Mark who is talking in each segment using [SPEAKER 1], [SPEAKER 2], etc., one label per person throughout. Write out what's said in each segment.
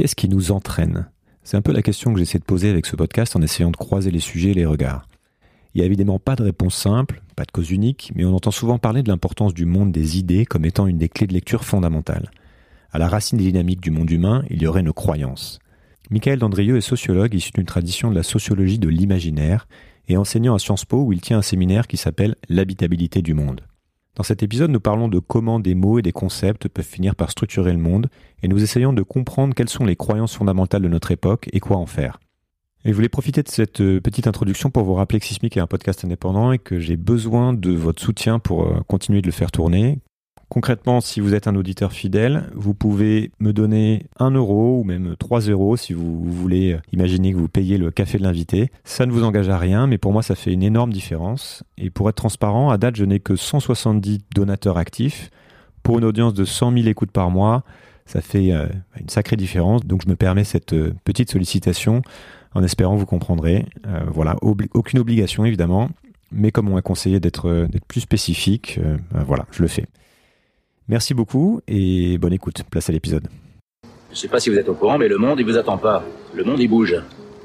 [SPEAKER 1] qu'est-ce qui nous entraîne? C'est un peu la question que j'essaie de poser avec ce podcast en essayant de croiser les sujets et les regards. Il n'y a évidemment pas de réponse simple, pas de cause unique, mais on entend souvent parler de l'importance du monde des idées comme étant une des clés de lecture fondamentales. À la racine des dynamiques du monde humain, il y aurait nos croyances. Michael Dandrieux est sociologue issu d'une tradition de la sociologie de l'imaginaire et enseignant à Sciences Po où il tient un séminaire qui s'appelle L'habitabilité du monde. Dans cet épisode, nous parlons de comment des mots et des concepts peuvent finir par structurer le monde et nous essayons de comprendre quelles sont les croyances fondamentales de notre époque et quoi en faire. Et je voulais profiter de cette euh, petite introduction pour vous rappeler que Sismic est un podcast indépendant et que j'ai besoin de votre soutien pour euh, continuer de le faire tourner. Concrètement, si vous êtes un auditeur fidèle, vous pouvez me donner un euro ou même 3 euros si vous voulez imaginer que vous payez le café de l'invité. Ça ne vous engage à rien, mais pour moi, ça fait une énorme différence. Et pour être transparent, à date, je n'ai que 170 donateurs actifs. Pour une audience de 100 000 écoutes par mois, ça fait euh, une sacrée différence. Donc, je me permets cette petite sollicitation en espérant que vous comprendrez. Euh, voilà, aucune obligation évidemment, mais comme on m'a conseillé d'être euh, plus spécifique, euh, voilà, je le fais. Merci beaucoup et bonne écoute. Place à l'épisode.
[SPEAKER 2] Je ne sais pas si vous êtes au courant, mais le monde, il vous attend pas. Le monde, il bouge.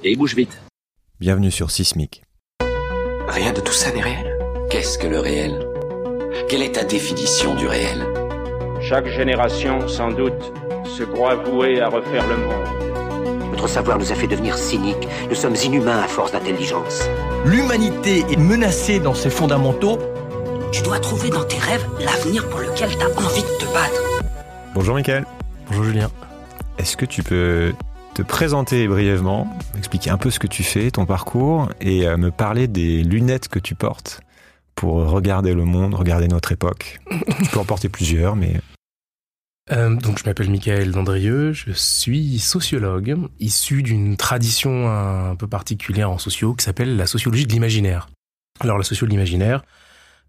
[SPEAKER 2] Et il bouge vite.
[SPEAKER 1] Bienvenue sur Sismic.
[SPEAKER 3] Rien de tout ça n'est réel. Qu'est-ce que le réel? Quelle est ta définition du réel?
[SPEAKER 4] Chaque génération, sans doute, se croit vouée à refaire le monde.
[SPEAKER 5] Notre savoir nous a fait devenir cyniques. Nous sommes inhumains à force d'intelligence.
[SPEAKER 6] L'humanité est menacée dans ses fondamentaux.
[SPEAKER 5] Tu dois trouver dans tes rêves l'avenir pour lequel tu as envie de te battre.
[SPEAKER 1] Bonjour Michael.
[SPEAKER 7] Bonjour Julien.
[SPEAKER 1] Est-ce que tu peux te présenter brièvement, expliquer un peu ce que tu fais, ton parcours, et euh, me parler des lunettes que tu portes pour regarder le monde, regarder notre époque? Tu peux en porter plusieurs, mais
[SPEAKER 7] euh, donc, je m'appelle Michael Dandrieux, je suis sociologue, issu d'une tradition un peu particulière en sociaux qui s'appelle la sociologie de l'imaginaire. Alors, la sociologie de l'imaginaire,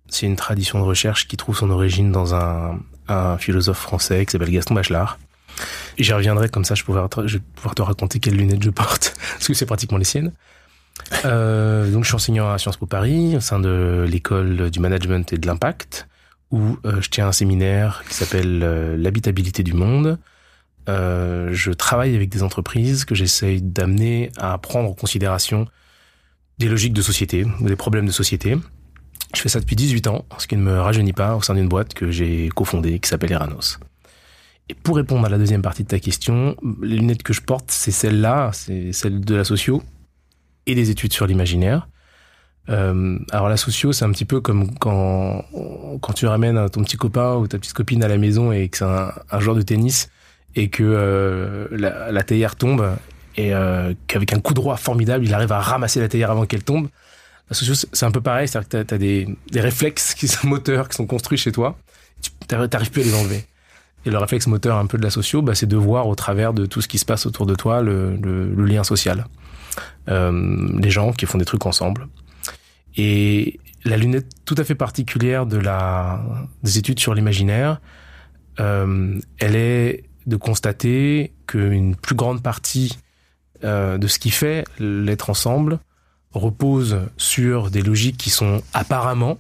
[SPEAKER 7] c'est une tradition de recherche qui trouve son origine dans un, philosophe français qui s'appelle Gaston Bachelard. J'y reviendrai comme ça, je, pourrais, vais pouvoir te raconter quelles lunettes je porte, parce que c'est pratiquement les siennes. Euh, donc, je suis enseignant à Sciences Po Paris, au sein de l'école du management et de l'impact où euh, je tiens un séminaire qui s'appelle euh, l'habitabilité du monde. Je travaille avec des entreprises que j'essaye d'amener à prendre en considération des logiques de société des problèmes de société. Je fais ça depuis 18 ans, ce qui ne me rajeunit pas au sein d'une boîte que j'ai cofondée qui s'appelle Eranos. Et pour répondre à la deuxième partie de ta question, les lunettes que je porte, c'est celles-là, c'est celles de la socio et des études sur l'imaginaire. Euh, alors la socio, c'est un petit peu comme quand quand tu ramènes ton petit copain ou ta petite copine à la maison et que c'est un, un joueur de tennis et que euh, la, la, théière tombe et euh, qu'avec un coup droit formidable, il arrive à ramasser la théière avant qu'elle tombe. La socio, c'est un peu pareil, c'est-à-dire que tu as, des, des réflexes qui sont moteurs, qui sont construits chez toi, tu n'arrives plus à les enlever. Et le réflexe moteur un peu de la socio, bah, c'est de voir au travers de tout ce qui se passe autour de toi le, le, le lien social. Euh, les gens qui font des trucs ensemble. Et la lunette tout à fait particulière de la des études sur l'imaginaire, euh, elle est de constater qu'une plus grande partie euh, de ce qui fait l'être ensemble repose sur des logiques qui sont apparemment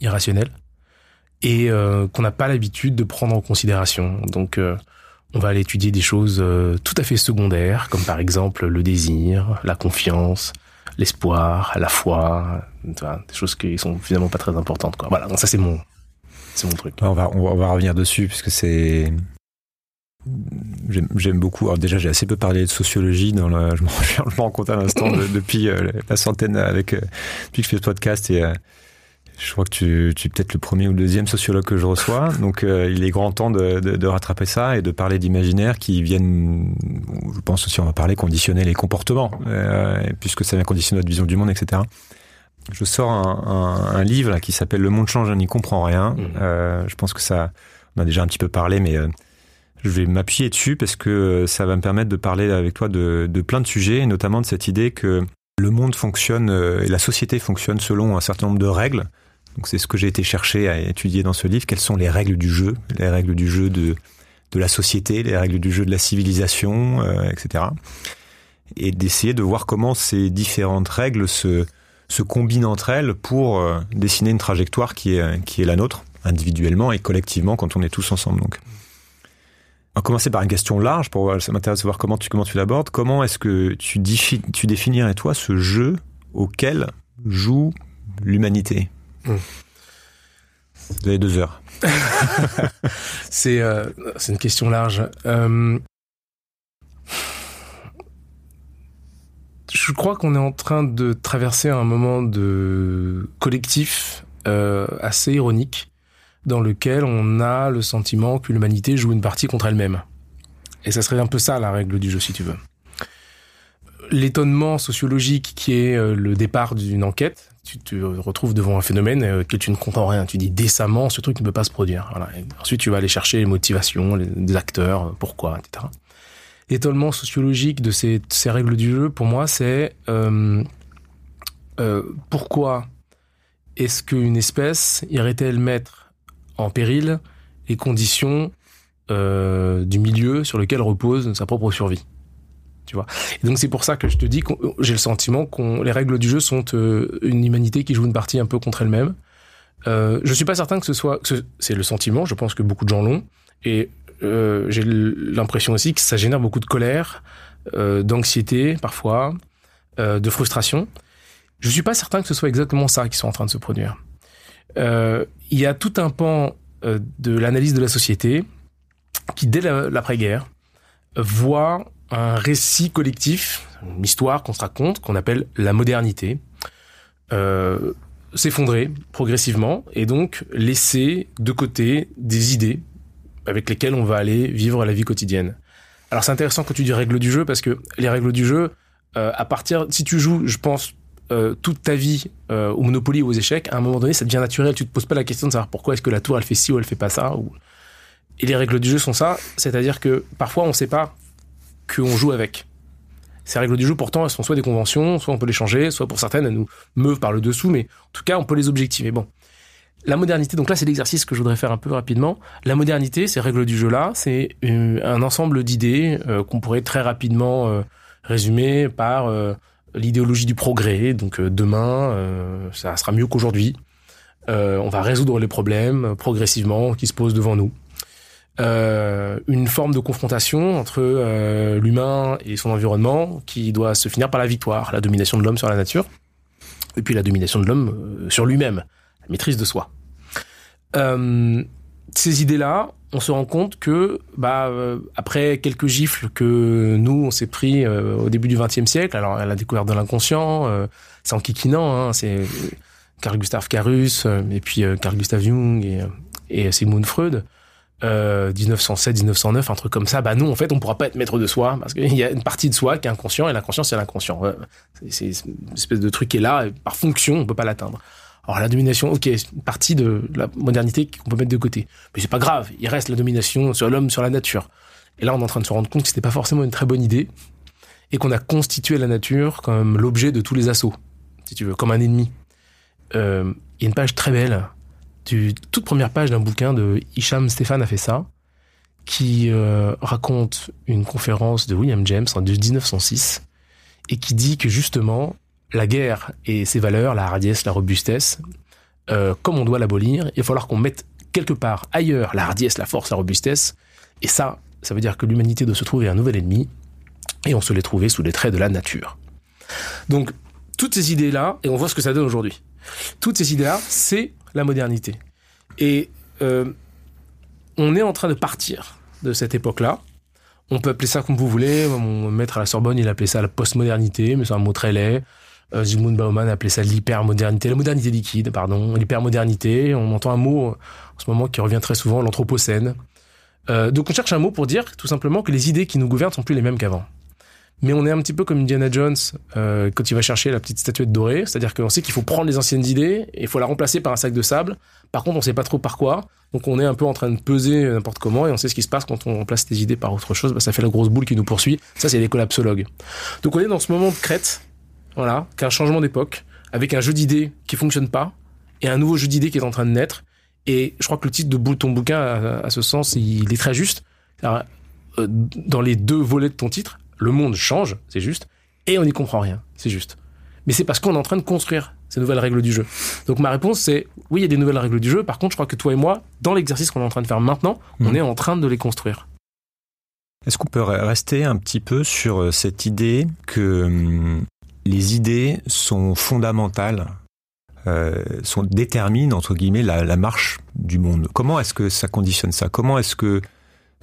[SPEAKER 7] irrationnelles et euh, qu'on n'a pas l'habitude de prendre en considération. Donc euh, on va aller étudier des choses euh, tout à fait secondaires, comme par exemple le désir, la confiance, l'espoir, la foi, des choses qui sont finalement pas très importantes. Voilà, donc ça c'est mon, c'est mon truc.
[SPEAKER 1] On va, on va, revenir dessus puisque c'est J'aime beaucoup. Alors déjà, j'ai assez peu parlé de sociologie. Dans le, je me rends compte à l'instant de, depuis euh, la centaine avec euh, depuis que je fais ce podcast et euh, je crois que tu, tu es peut-être le premier ou le deuxième sociologue que je reçois. Donc, euh, il est grand temps de, de, de, rattraper ça et de parler d'imaginaire qui viennent, je pense aussi, on va parler conditionner les comportements, euh, puisque ça vient conditionner notre vision du monde, etc. Je sors un, un, un livre là, qui s'appelle Le monde change, on n'y comprend rien. Mmh. Euh, je pense que ça, on a déjà un petit peu parlé, mais euh, je vais m'appuyer dessus parce que ça va me permettre de parler avec toi de, plein de sujets, et notamment de cette idée que le monde fonctionne euh, et la société fonctionne selon un certain nombre de règles donc c'est ce que j'ai été chercher à étudier dans ce livre. Quelles sont les règles du jeu, les règles du jeu de de la société, les règles du jeu de la civilisation, euh, etc. Et d'essayer de voir comment ces différentes règles se se combinent entre elles pour euh, dessiner une trajectoire qui est qui est la nôtre individuellement et collectivement quand on est tous ensemble. Donc On va commencer par une question large pour ça m'intéresse de voir comment tu comment tu l'abordes. Comment est-ce que tu, défi- tu définirais toi ce jeu auquel joue l'humanité?
[SPEAKER 7] Hmm.
[SPEAKER 1] Vous avez deux heures.
[SPEAKER 7] C'est euh, une question large. Euh, je crois qu'on est en train de traverser un moment de collectif euh, assez ironique dans lequel on a le sentiment que l'humanité joue une partie contre elle-même. Et ça serait un peu ça la règle du jeu si tu veux. L'étonnement sociologique qui est euh, le départ d'une enquête, tu te retrouves devant un phénomène euh, que tu ne comprends rien. Tu dis décemment, ce truc ne peut pas se produire. Ensuite, tu vas aller chercher les motivations les, acteurs, euh, pourquoi, etc. L'étonnement sociologique de ces, règles du jeu, pour moi, c'est pourquoi est-ce qu'une espèce irait-elle mettre en péril les conditions euh, du milieu sur lequel repose sa propre survie tu vois? Et donc c'est pour ça que je te dis que j'ai le sentiment que les règles du jeu sont euh, une humanité qui joue une partie un peu contre elle-même. Euh, je suis pas certain que ce soit, c'est le sentiment. Je pense que beaucoup de gens l'ont, et euh, j'ai l'impression aussi que ça génère beaucoup de colère, d'anxiété parfois, de frustration. Je suis pas certain que ce soit exactement ça qui soit en train de se produire. Euh, il y a tout un pan euh, de l'analyse de la société qui, dès l'après-guerre, voit un récit collectif, une histoire qu'on se raconte, qu'on appelle la modernité, euh, s'effondrer progressivement et donc laisser de côté des idées avec lesquelles on va aller vivre la vie quotidienne. Alors c'est intéressant quand tu dis règles du jeu parce que les règles du jeu, à partir, si tu joues, je pense, euh, toute ta vie euh, au Monopoly ou aux échecs, à un moment donné, ça devient naturel. Tu te poses pas la question de savoir pourquoi est-ce que la tour elle fait ci ou elle fait pas ça. Ou... Et les règles du jeu sont ça, c'est-à-dire que parfois on sait pas qu'on joue avec. Ces règles du jeu, pourtant, elles sont soit des conventions, soit on peut les changer, soit pour certaines, elles nous meuvent par le dessous, mais en tout cas, on peut les objectiver. Bon. La modernité, donc là, c'est l'exercice que je voudrais faire un peu rapidement. La modernité, ces règles du jeu-là, c'est un ensemble d'idées euh, qu'on pourrait très rapidement euh, résumer par euh, l'idéologie du progrès. Donc demain, ça sera mieux qu'aujourd'hui. on va résoudre les problèmes progressivement qui se posent devant nous euh, une forme de confrontation entre euh, l'humain et son environnement qui doit se finir par la victoire, la domination de l'homme sur la nature, et puis la domination de l'homme euh, sur lui-même, la maîtrise de soi. Euh, ces idées-là, on se rend compte que, bah, euh, après quelques gifles que nous on s'est pris euh, au début du XXe siècle, alors la découverte de l'inconscient, c'est en kikinant, hein, c'est Carl Gustav Carus et puis Carl Gustav Jung et, et Sigmund Freud. Euh, 1907, 1909, un truc comme ça, bah nous en fait on pourra pas être maître de soi parce qu'il y a une partie de soi qui est inconscient et l'inconscient c'est l'inconscient. C'est une espèce de truc qui est là et par fonction on peut pas l'atteindre. Alors la domination, ok, c'est une partie de la modernité qu'on peut mettre de côté, mais c'est pas grave, il reste la domination sur l'homme, sur la nature. Et là on est en train de se rendre compte que c'était pas forcément une très bonne idée et qu'on a constitué la nature comme l'objet de tous les assauts, si tu veux, comme un ennemi. Euh, il y a une page très belle toute première page d'un bouquin de Hicham Stéphane a fait ça, qui euh, raconte une conférence de William James en 1906 et qui dit que justement la guerre et ses valeurs, la hardiesse, la robustesse, euh, comme on doit l'abolir, il va falloir qu'on mette quelque part ailleurs la hardiesse, la force, la robustesse. Et ça, ça veut dire que l'humanité doit se trouver un nouvel ennemi et on se l'est trouvé sous les traits de la nature. Donc toutes ces idées-là, et on voit ce que ça donne aujourd'hui. Toutes ces idées-là, c'est la modernité. Et euh, on est en train de partir de cette époque-là. On peut appeler ça comme vous voulez. Mon maître à la Sorbonne, il appelait ça la postmodernité, mais c'est un mot très laid. Euh, Zygmunt Bauman appelait ça l'hypermodernité, la modernité liquide, pardon, l'hypermodernité. On entend un mot en ce moment qui revient très souvent, l'anthropocène. Euh, donc on cherche un mot pour dire tout simplement que les idées qui nous gouvernent sont plus les mêmes qu'avant mais on est un petit peu comme Indiana Jones euh, quand il va chercher la petite statuette dorée, c'est-à-dire qu'on sait qu'il faut prendre les anciennes idées et il faut la remplacer par un sac de sable. Par contre, on sait pas trop par quoi, donc on est un peu en train de peser n'importe comment et on sait ce qui se passe quand on remplace des idées par autre chose. Bah, ça fait la grosse boule qui nous poursuit. Ça, c'est les collapsologues. Donc on est dans ce moment de crête, voilà, qu'un changement d'époque avec un jeu d'idées qui fonctionne pas et un nouveau jeu d'idées qui est en train de naître. Et je crois que le titre de ton bouquin, à, à ce sens, il est très juste. Alors, euh, dans les deux volets de ton titre, le monde change, c'est juste, et on n'y comprend rien, c'est juste. Mais c'est parce qu'on est en train de construire ces nouvelles règles du jeu. Donc ma réponse c'est oui, il y a des nouvelles règles du jeu. Par contre, je crois que toi et moi, dans l'exercice qu'on est en train de faire maintenant, mmh. on est en train de les construire.
[SPEAKER 1] Est-ce qu'on peut rester un petit peu sur euh, cette idée que hum, les idées sont fondamentales, euh, sont déterminent entre guillemets la, marche du monde Comment est-ce que ça conditionne ça? Comment est-ce que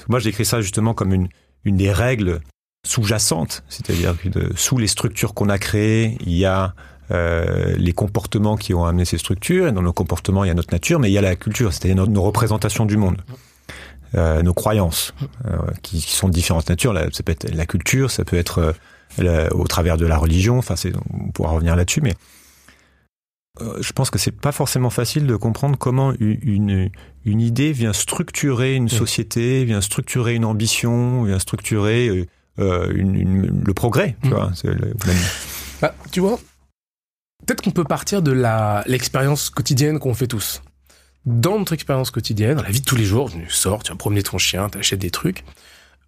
[SPEAKER 1] moi j'écris ça justement comme une, des règles sous-jacentes, c'est-à-dire que sous les structures qu'on a créées, il y a euh, les comportements qui ont amené ces structures, et dans nos comportements, il y a notre nature, mais il y a la culture, c'est-à-dire nos, représentations du monde, euh, nos croyances, qui, sont de différentes natures. Ça peut être la culture, ça peut être au travers de la religion, enfin, on pourra revenir là-dessus, mais euh, je pense que c'est pas forcément facile de comprendre comment une, une idée vient structurer une société, vient structurer une ambition, vient structurer euh, euh, une- une- le progrès. Tu
[SPEAKER 7] Mm.
[SPEAKER 1] vois, le-
[SPEAKER 7] Bah, tu vois, peut-être qu'on peut partir de la l'expérience quotidienne qu'on fait tous. Dans notre expérience quotidienne, dans la vie de tous les jours, tu sors, tu vas promener ton chien, tu achètes des trucs.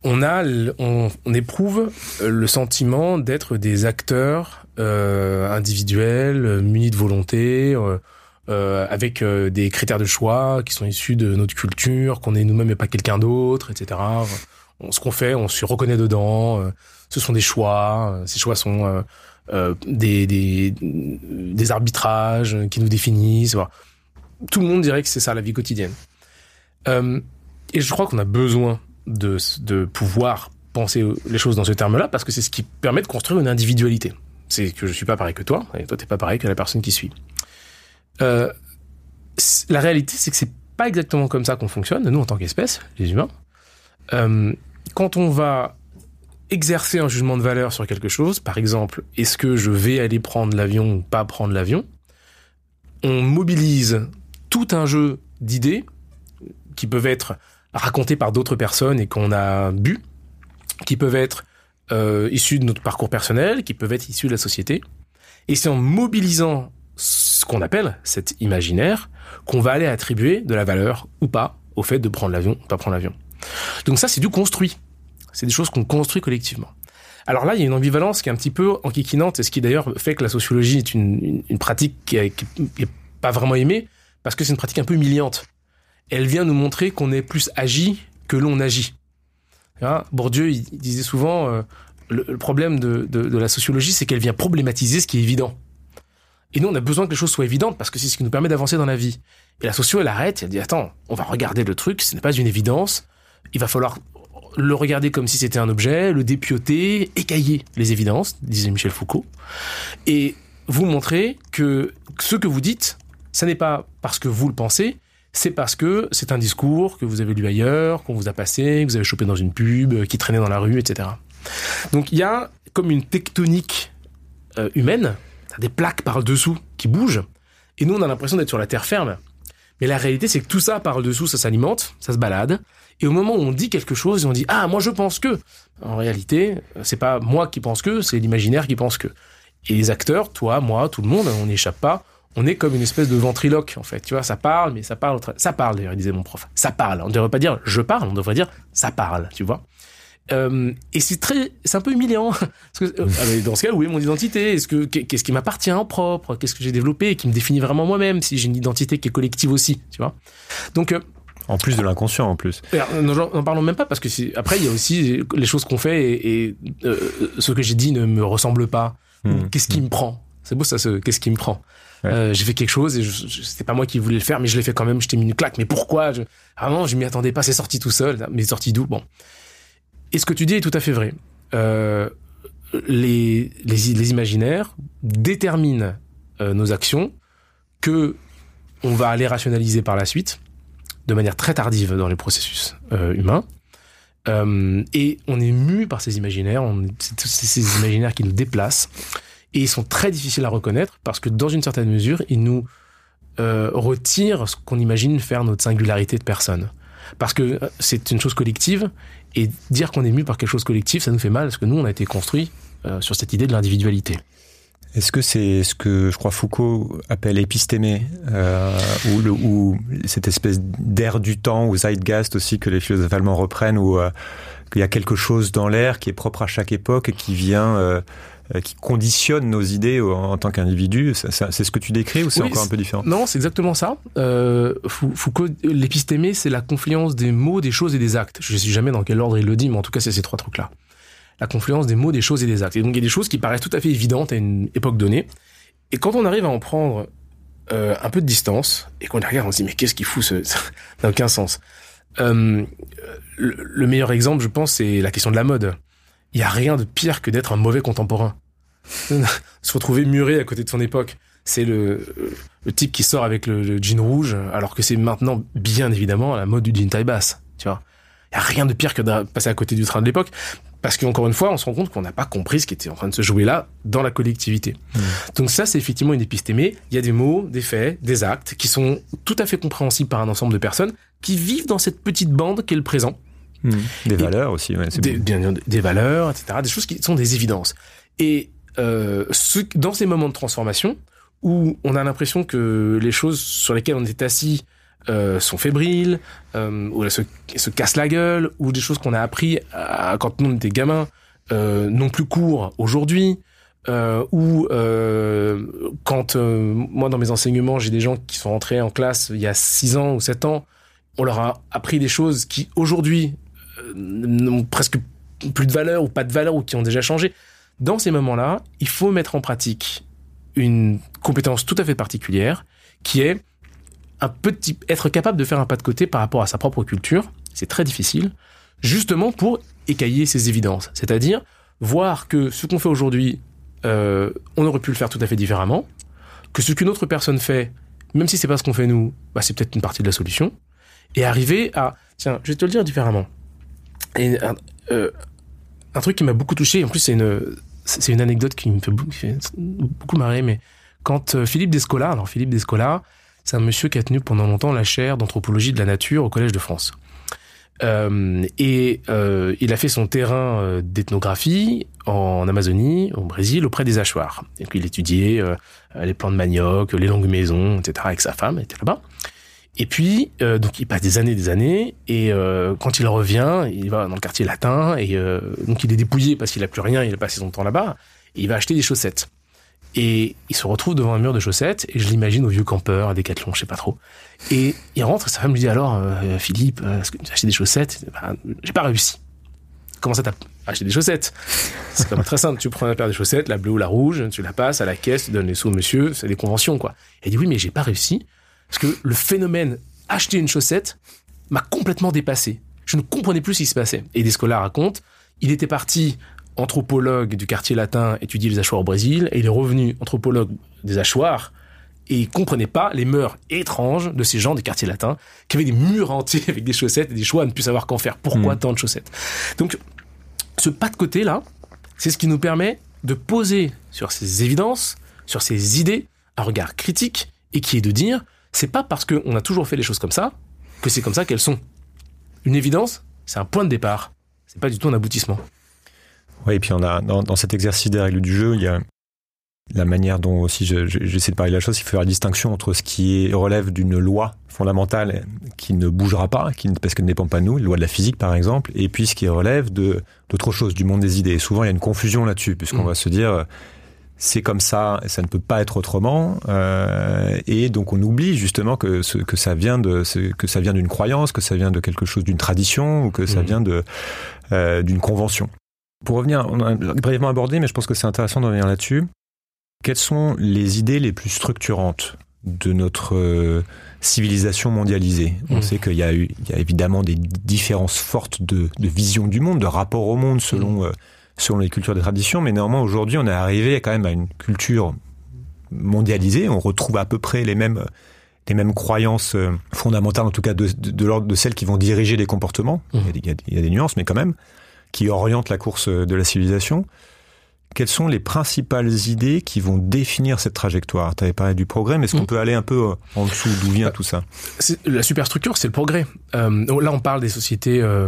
[SPEAKER 7] On a, on, on éprouve euh, le sentiment d'être des acteurs euh, individuels, munis de volonté, euh, euh, avec euh, des critères de choix qui sont issus de notre culture, qu'on est nous-mêmes et pas quelqu'un d'autre, etc. On, ce qu'on fait, on se reconnaît dedans. ce sont des choix. Ces choix sont euh, des, des, des arbitrages qui nous définissent. voilà. Tout le monde dirait que c'est ça la vie quotidienne. Et je crois qu'on a besoin de, pouvoir penser les choses dans ce terme-là parce que c'est ce qui permet de construire une individualité. C'est que je suis pas pareil que toi et toi t'es pas pareil que la personne qui suit. Euh, la réalité c'est que c'est pas exactement comme ça qu'on fonctionne nous en tant qu'espèce, les humains. Euh, quand on va exercer un jugement de valeur sur quelque chose, par exemple, est-ce que je vais aller prendre l'avion ou pas prendre l'avion, on mobilise tout un jeu d'idées qui peuvent être racontées par d'autres personnes et qu'on a bu, qui peuvent être euh, issues de notre parcours personnel, qui peuvent être issues de la société. Et c'est en mobilisant ce qu'on appelle cet imaginaire qu'on va aller attribuer de la valeur ou pas au fait de prendre l'avion ou pas prendre l'avion. Donc ça, c'est du construit. C'est des choses qu'on construit collectivement. Alors là, il y a une ambivalence qui est un petit peu enquiquinante, et ce qui d'ailleurs fait que la sociologie est une, une- pratique qui est, qui est pas vraiment aimée, parce que c'est une pratique un peu humiliante. Elle vient nous montrer qu'on est plus agi que l'on agit. Bourdieu, il disait souvent, euh, le, problème de, de- la sociologie, c'est qu'elle vient problématiser ce qui est évident. Et nous, on a besoin que les choses soient évidentes, parce que c'est ce qui nous permet d'avancer dans la vie. Et la socio, elle arrête, elle dit, attends, on va regarder le truc, ce n'est pas une évidence, il va falloir le regarder comme si c'était un objet, le dépioter, écailler les évidences, disait Michel Foucault, et vous montrer que ce que vous dites, ça n'est pas parce que vous le pensez, c'est parce que c'est un discours que vous avez lu ailleurs, qu'on vous a passé, que vous avez chopé dans une pub, euh, qui traînait dans la rue, etc. Donc il y a comme une tectonique euh, humaine, des plaques par dessous qui bougent, et nous on a l'impression d'être sur la terre ferme. Mais la réalité, c'est que tout ça par dessous, ça s'alimente, ça se balade. Et au moment où on dit quelque chose, on dit ah moi je pense que. En réalité, c'est pas moi qui pense que, c'est l'imaginaire qui pense que. Et les acteurs, toi, moi, tout le monde, on n'échappe pas. On est comme une espèce de ventriloque en fait. Tu vois, ça parle, mais ça parle, ça parle. D'ailleurs, il disait mon prof, ça parle. On ne devrait pas dire je parle, on devrait dire ça parle. Tu vois. Euh, et c'est très, c'est un peu humiliant. Parce que, euh, ah, dans ce cas, où est mon identité? Est-ce que qu'est-ce qui m'appartient en propre? Qu'est-ce que j'ai développé et qui me définit vraiment moi-même Si j'ai une identité qui est collective aussi, tu vois? Donc euh,
[SPEAKER 1] En plus de l'inconscient, en plus.
[SPEAKER 7] N'en parlons même pas parce que après il y a aussi les choses qu'on fait et, et, ce que j'ai dit ne me ressemble pas.
[SPEAKER 1] Hmm.
[SPEAKER 7] Qu'est-ce qui me prend? C'est beau ça, ce qu'est-ce qui me prend Euh, J'ai fait quelque chose et c'était pas moi qui voulais le faire, mais je l'ai fait quand même. Je t'ai mis une claque. Mais pourquoi je, Vraiment, je m'y attendais pas. C'est sorti tout seul. Mais sorti d'où Bon. Et ce que tu dis est tout à fait vrai. Euh, les, les, imaginaires déterminent euh, nos actions que on va aller rationaliser par la suite de manière très tardive dans les processus humains. Et on est mu par ces imaginaires, c'est ces imaginaires qui nous déplacent, et ils sont très difficiles à reconnaître parce que dans une certaine mesure, ils nous euh, retirent ce qu'on imagine faire notre singularité de personne. Parce que euh, c'est une chose collective, et dire qu'on est mu par quelque chose collectif, ça nous fait mal, parce que nous, on a été construit euh, sur cette idée de l'individualité.
[SPEAKER 1] Est-ce que c'est ce que je crois Foucault appelle épistémé, ou, cette espèce d'air du temps, ou zeitgeist aussi que les philosophes allemands reprennent, où euh, qu'il y a quelque chose dans l'air qui est propre à chaque époque et qui vient, qui conditionne nos idées en, tant qu'individu C'est ce que tu décris ou c'est
[SPEAKER 7] Oui,
[SPEAKER 1] encore un peu différent?
[SPEAKER 7] Non, c'est exactement ça. Euh, Fou- Foucault, l'épistémé, c'est la confluence des mots, des choses et des actes. Je sais jamais dans quel ordre il le dit, mais en tout cas, c'est ces trois trucs-là. La confluence des mots, des choses et des actes. Et donc, il y a des choses qui paraissent tout à fait évidentes à une époque donnée. Et quand on arrive à en prendre euh, un peu de distance et qu'on les regarde, on se dit mais qu'est-ce qu'il fout ce... Ça n'a aucun sens. Euh, le, le meilleur exemple, je pense, c'est la question de la mode. Il y a rien de pire que d'être un mauvais contemporain. Se retrouver muré à côté de son époque. C'est le, le type qui sort avec le, le jean rouge, alors que c'est maintenant, bien évidemment, à la mode du jean taille basse. Tu vois, il y a rien de pire que de passer à côté du train de l'époque, parce qu'encore une fois, on se rend compte qu'on n'a pas compris ce qui était en train de se jouer là dans la collectivité. Donc ça, c'est effectivement une épistémée. Il y a des mots, des faits, des actes qui sont tout à fait compréhensibles par un ensemble de personnes qui vivent dans cette petite bande qu'est le présent
[SPEAKER 1] Des valeurs aussi, ouais,
[SPEAKER 7] des,
[SPEAKER 1] bon.
[SPEAKER 7] bien, des valeurs, etc. Des choses qui sont des évidences. Et euh, ce, dans ces moments de transformation, où on a l'impression que les choses sur lesquelles on est assis euh, sont fébriles, euh, ou elles se, cassent la gueule, ou des choses qu'on a appris à- quand nous on était gamins euh, n'ont plus cours aujourd'hui, euh, ou euh, quand euh, moi dans mes enseignements j'ai des gens qui sont rentrés en classe il y a 6 ans ou 7 ans, on leur a appris des choses qui aujourd'hui euh, n'ont presque plus de valeur ou pas de valeur ou qui ont déjà changé. Dans ces moments-là, il faut mettre en pratique une compétence tout à fait particulière qui est un petit, être capable de faire un pas de côté par rapport à sa propre culture. C'est très difficile, justement pour écailler ces évidences. C'est-à-dire voir que ce qu'on fait aujourd'hui, euh, on aurait pu le faire tout à fait différemment, que ce qu'une autre personne fait, même si c'est pas ce qu'on fait nous, bah, c'est peut-être une partie de la solution, et arriver à, tiens, je vais te le dire différemment. Et un, euh, un truc qui m'a beaucoup touché, en plus c'est une, c'est une anecdote qui me fait beaucoup, beaucoup marrer, mais quand euh, Philippe Descola, alors Philippe Descola, c'est un monsieur qui a tenu pendant longtemps la chaire d'anthropologie de la nature au Collège de France. Euh, et il a fait son terrain d'ethnographie en Amazonie, au Brésil, auprès des hachoirs. Et puis il étudiait les plants de manioc, les longues maisons, etc. avec sa femme, elle était là-bas. Et puis, euh, donc il passe des années, des années, et euh, quand il revient, il va dans le quartier latin, et euh, donc il est dépouillé parce qu'il a plus rien, il a passé son temps là-bas, et il va acheter des chaussettes. Et il se retrouve devant un mur de chaussettes, et je l'imagine au vieux campeur, à Décathlon, je sais pas trop. Et il rentre, et sa femme lui dit alors, euh, Philippe, euh, est-ce que tu as acheté des chaussettes? Ben, J'ai pas réussi. Comment ça t'as acheté des chaussettes? C'est quand même très simple. Tu prends une paire de chaussettes, la bleue ou la rouge, tu la passes à la caisse, tu donnes les sous au monsieur, c'est des conventions, quoi. Il dit oui, mais j'ai pas réussi parce que le phénomène acheter une chaussette m'a complètement dépassé. Je ne comprenais plus ce qui se passait. Et Descola raconte, il était parti anthropologue du quartier latin, étudier les hachoirs au Brésil, et il est revenu anthropologue des hachoirs, et il comprenait pas les mœurs étranges de ces gens des quartiers latins, qui avaient des murs entiers avec des chaussettes et des choix à ne plus savoir qu'en faire. Pourquoi
[SPEAKER 1] Mm.
[SPEAKER 7] tant de chaussettes? Donc, ce pas de côté là, c'est ce qui nous permet de poser sur ces évidences, sur ces idées, un regard critique, et qui est de dire, c'est pas parce qu'on a toujours fait les choses comme ça que c'est comme ça qu'elles sont. Une évidence, c'est un point de départ. C'est pas du tout un aboutissement.
[SPEAKER 1] Oui, et puis on a dans, dans cet exercice des règles du jeu, il y a la manière dont aussi je- je- j'essaie de parler de la chose, il faut faire la distinction entre ce qui est, relève d'une loi fondamentale qui ne bougera pas, qui, parce qu'elle ne dépend pas de nous, la loi de la physique par exemple, et puis ce qui relève d'autre chose, du monde des idées. Et souvent il y a une confusion là-dessus, puisqu'on
[SPEAKER 7] Mm.
[SPEAKER 1] va se dire c'est comme ça, ça ne peut pas être autrement, euh, et donc on oublie justement que ce, que ça vient de que ça vient d'une croyance, que ça vient de quelque chose d'une tradition, ou que ça
[SPEAKER 7] Mhm.
[SPEAKER 1] vient de euh, d'une convention. Pour revenir, on a brièvement abordé, mais je pense que c'est intéressant de revenir là-dessus. Quelles sont les idées les plus structurantes de notre euh, civilisation mondialisée? On
[SPEAKER 7] Mhm.
[SPEAKER 1] sait qu'il y a eu, il y a évidemment des différences fortes de, de vision du monde, de rapport au monde selon euh, selon les cultures et les traditions, mais néanmoins aujourd'hui on est arrivé quand même à une culture mondialisée. On retrouve à peu près les mêmes les mêmes croyances euh, fondamentales, en tout cas de, de, de l'ordre de celles qui vont diriger les comportements. Des- il y a- il y a des nuances, mais quand même, qui orientent la course de la civilisation. Quelles sont les principales idées qui vont définir cette trajectoire? Tu avais parlé du progrès, mais est-ce qu'on
[SPEAKER 7] Mm.
[SPEAKER 1] peut aller un peu euh, en dessous D'où vient
[SPEAKER 7] Bah,
[SPEAKER 1] tout ça?
[SPEAKER 7] La superstructure, c'est le progrès. Euh, là, on parle des sociétés euh,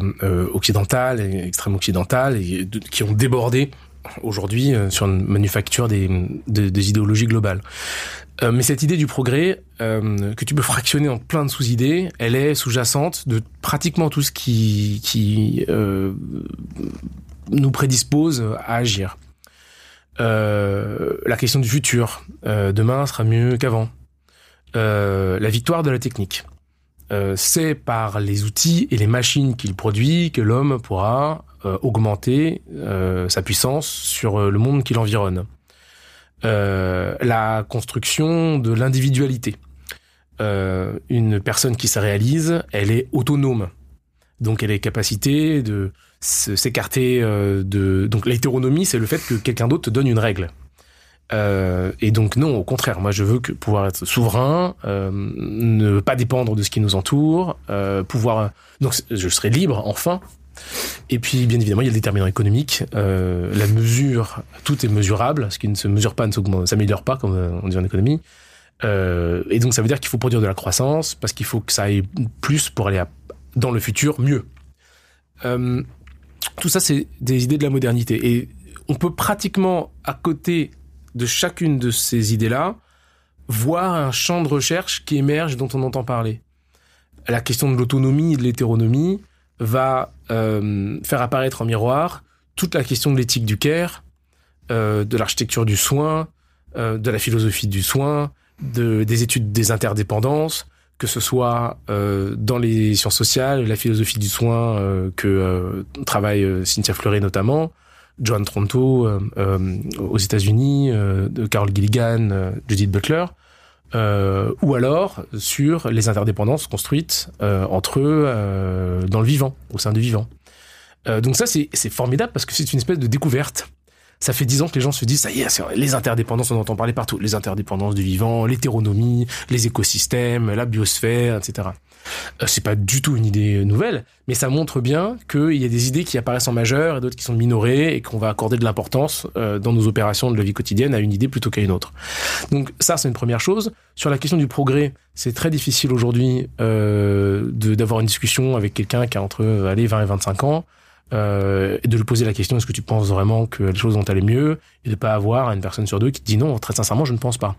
[SPEAKER 7] occidentales et extrêmes occidentales et de- qui ont débordé aujourd'hui euh, sur une manufacture des, des, des idéologies globales. Mais cette idée du progrès, que tu peux fractionner en plein de sous-idées, elle est sous-jacente de pratiquement tout ce qui, qui nous prédispose à agir. Euh, la question du futur, euh, demain sera mieux qu'avant. Euh, la victoire de la technique. C'est par les outils et les machines qu'il produit que l'homme pourra augmenter sa puissance sur le monde qui l'environne. La construction de l'individualité. Une personne qui se réalise, elle est autonome. Donc elle a capacité de s'écarter euh, de... Donc l'hétéronomie, c'est le fait que quelqu'un d'autre te donne une règle. Euh, et donc non, au contraire, moi je veux pouvoir être souverain, euh, ne pas dépendre de ce qui nous entoure, pouvoir donc je serai libre enfin. Et puis bien évidemment il y a le déterminant économique, la mesure, tout est mesurable, ce qui ne se mesure pas ne s'améliore pas comme on dit en économie. Et donc ça veut dire qu'il faut produire de la croissance parce qu'il faut que ça aille plus pour aller dans le futur mieux. Tout ça c'est des idées de la modernité et on peut pratiquement à côté de chacune de ces idées-là, voir un champ de recherche qui émerge dont on entend parler. La question de l'autonomie et de l'hétéronomie va euh, faire apparaître en miroir toute la question de l'éthique du care, euh, de l'architecture du soin, euh, de la philosophie du soin, de, des études des interdépendances, que ce soit euh, dans les sciences sociales, la philosophie du soin euh, que euh, travaille Cynthia Fleury notamment, John Tronto aux États-Unis, de Carol Gilligan, Judith Butler, ou alors sur les interdépendances construites entre eux dans le vivant, au sein du vivant. Donc ça, c'est formidable parce que c'est une espèce de découverte. Ça fait dix ans que les gens se disent, ça y est, les interdépendances, on entend parler partout. Les interdépendances du vivant, l'hétéronomie, les écosystèmes, la biosphère, etc. Euh, c'est pas du tout une idée nouvelle, mais ça montre bien qu'il y a des idées qui apparaissent en majeur et d'autres qui sont minorées et qu'on va accorder de l'importance euh, dans nos opérations de la vie quotidienne à une idée plutôt qu'à une autre. Donc ça, c'est une première chose. Sur la question du progrès, c'est très difficile aujourd'hui euh, d'avoir une discussion avec quelqu'un qui a entre euh, allez, 20 et 25 ans euh, et de lui poser la question est-ce que tu penses vraiment que les choses vont aller mieux et de pas avoir une personne sur deux qui te dit non, très sincèrement, je ne pense pas.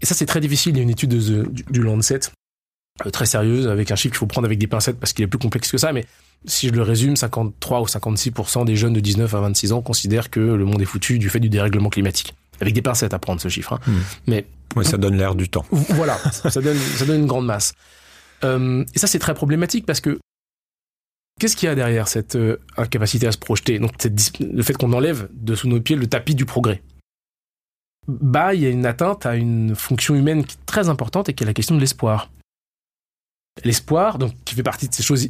[SPEAKER 7] Et ça, c'est très difficile. Il y a une étude de du, du Lancet euh, très sérieuse avec un chiffre qu'il faut prendre avec des pincettes parce qu'il est plus complexe que ça, mais si je le résume, 53 ou 56% des jeunes de 19 à 26 ans considèrent que le monde est foutu du fait du dérèglement climatique. Avec des pincettes à prendre ce chiffre. hein.
[SPEAKER 1] Hmm.
[SPEAKER 7] Mais
[SPEAKER 1] Ouais, ça donne l'air du temps.
[SPEAKER 7] voilà, ça donne, ça donne une grande masse. Euh, et ça, c'est très problématique parce que qu'est-ce qu'il y a derrière cette euh, incapacité à se projeter? Donc, le fait qu'on enlève de sous nos pieds le tapis du progrès. Bah, il y a une atteinte à une fonction humaine qui est très importante et qui est la question de l'espoir. L'espoir, donc qui fait partie de ces choses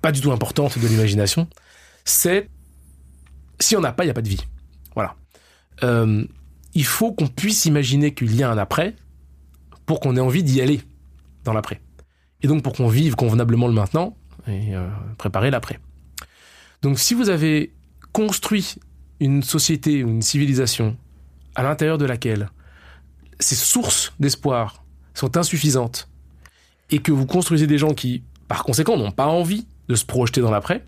[SPEAKER 7] pas du tout importantes de l'imagination, c'est si on n'a pas, il n'y a pas de vie. Voilà. Euh, il faut qu'on puisse imaginer qu'il y a un après pour qu'on ait envie d'y aller dans l'après. Et donc pour qu'on vive convenablement le maintenant et euh, préparer l'après. Donc si vous avez construit une société ou une civilisation à l'intérieur de laquelle ces sources d'espoir sont insuffisantes et que vous construisez des gens qui, par conséquent, n'ont pas envie de se projeter dans l'après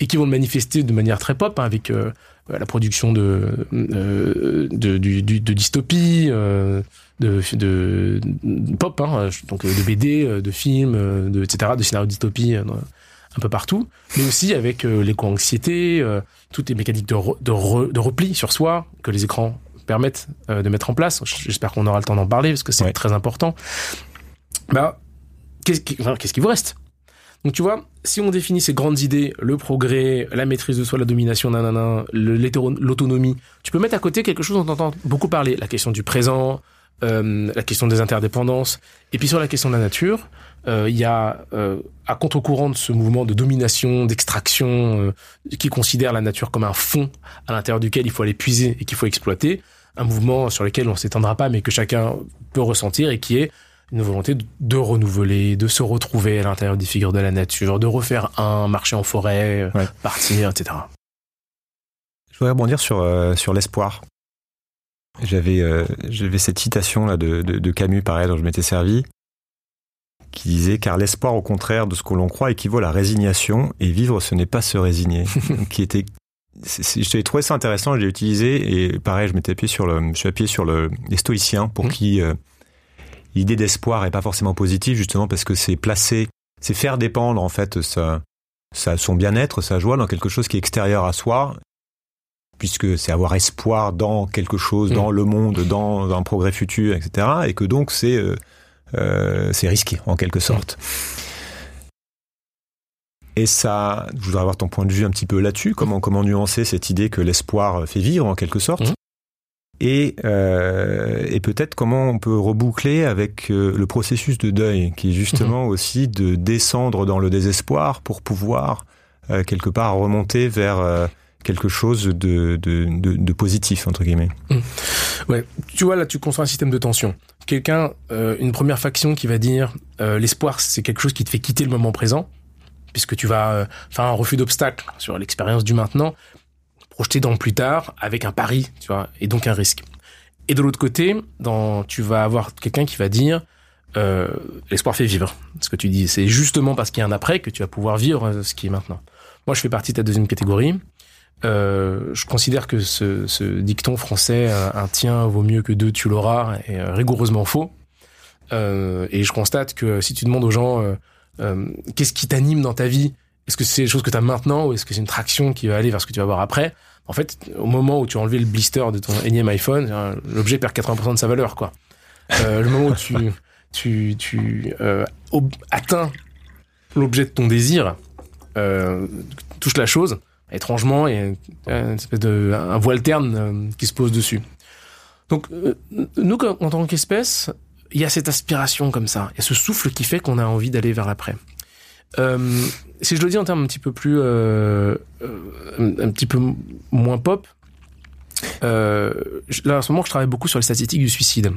[SPEAKER 7] et qui vont le manifester de manière très pop hein, avec euh, la production de, euh, de, du- du- de dystopie, euh, de, de, de pop, hein, donc euh, de BD, de films, de, etc., de scénarios de dystopie un peu partout, mais aussi avec l'éco-anxiété, toutes les mécaniques de, re- de, re- de repli sur soi que les écrans permettent de mettre en place. J'espère qu'on aura le temps d'en parler parce que c'est
[SPEAKER 1] Ouais.
[SPEAKER 7] très important. Bah, qu'est-ce qui, enfin, qui vous reste? Donc tu vois, si on définit ces grandes idées, le progrès, la maîtrise de soi, la domination, nanana, l'autonomie, tu peux mettre à côté quelque chose dont on entend beaucoup parler, la question du présent, euh, la question des interdépendances, et puis sur la question de la nature, euh, il y a euh, à contre-courant de ce mouvement de domination, d'extraction, euh, qui considère la nature comme un fond à l'intérieur duquel il faut aller puiser et qu'il faut exploiter, un mouvement sur lequel on s'étendra pas, mais que chacun peut ressentir et qui est une volonté de- renouveler, de se retrouver à l'intérieur des figures de la nature, de refaire un marché en forêt, euh,
[SPEAKER 1] Ouais.
[SPEAKER 7] partir, etc.
[SPEAKER 1] Je voudrais rebondir sur, euh, sur l'espoir. J'avais euh, j'avais cette citation là de, de, de Camus, pareil, dont je m'étais servi, qui disait Car l'espoir, au contraire de ce que l'on croit, équivaut à la résignation, et vivre, ce n'est pas se résigner. qui était j'ai trouvé ça intéressant, j'ai utilisé et pareil, je m'étais appuyé sur le, je suis appuyé sur le, les stoïciens pour mmh. qui euh, l'idée d'espoir est pas forcément positive justement parce que c'est placer, c'est faire dépendre en fait sa, sa son bien-être, sa joie dans quelque chose qui est extérieur à soi, puisque c'est avoir espoir dans quelque chose, dans mmh. le monde, dans un progrès futur, etc. Et que donc c'est euh, euh, c'est risqué en quelque sorte. Et ça, je voudrais avoir ton point de vue un petit peu là-dessus, comment, comment nuancer cette idée que l'espoir fait vivre en quelque sorte? Mmh. Et, euh, et peut-être comment on peut reboucler avec euh, le processus de deuil, qui est justement mmh. aussi de descendre dans le désespoir pour pouvoir euh, quelque part remonter vers euh, quelque chose de, de, de, de, positif, entre guillemets.
[SPEAKER 7] Mmh. Ouais, tu vois, là, tu construis un système de tension. Quelqu'un, euh, une première faction qui va dire l'espoir, c'est quelque chose qui te fait quitter le moment présent puisque tu vas euh, faire un refus d'obstacle sur l'expérience du maintenant, projeter dans plus tard avec un pari, tu vois, et donc un risque. Et de l'autre côté, dans, tu vas avoir quelqu'un qui va dire euh, l'espoir fait vivre. Ce que tu dis, c'est justement parce qu'il y a un après que tu vas pouvoir vivre euh, ce qui est maintenant. Moi, je fais partie de ta deuxième catégorie. Euh, je considère que ce, ce dicton français, un tien vaut mieux que deux, tu l'auras, est rigoureusement faux. Euh, et je constate que si tu demandes aux gens euh, qu'est-ce qui t'anime dans ta vie Est-ce que c'est les choses que tu as maintenant ou est-ce que c'est une traction qui va aller vers ce que tu vas voir après? En fait, au moment où tu as enlevé le blister de ton énième iPhone, euh, l'objet perd 80% de sa valeur, quoi. Euh, le moment où tu euh, atteins l'objet de ton désir, euh, touche la chose, étrangement, il y a une espèce de un voile terne qui se pose dessus. Donc nous, en tant qu'espèce, il y a cette aspiration comme ça, il y a ce souffle qui fait qu'on a envie d'aller vers l'après. Euh, si je le dis en termes un petit peu plus, euh, euh un, petit peu moins pop, là en ce moment je travaille beaucoup sur les statistiques du suicide.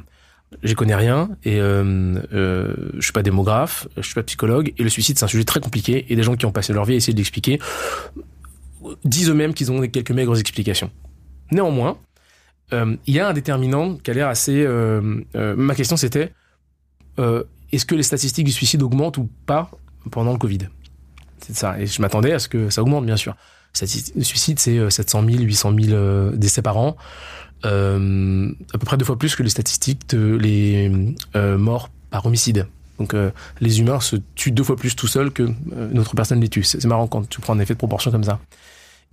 [SPEAKER 7] J'y connais rien et je suis pas démographe, je suis pas psychologue et le suicide c'est un sujet très compliqué et des gens qui ont passé leur vie à essayer de l'expliquer disent eux-mêmes qu'ils ont quelques maigres explications. Néanmoins, il y a un déterminant qui a l'air assez. Ma question c'était est-ce que les statistiques du suicide augmentent ou pas pendant le Covid C'est ça. Et je m'attendais à ce que ça augmente, bien sûr. Le suicide, c'est 700 000, 800 000 décès par an. Euh, à peu près deux fois plus que les statistiques de les euh, morts par homicide. Donc les humains se tuent deux fois plus tout seuls que notre personne les tue. C'est marrant quand tu prends un effet de proportion comme ça.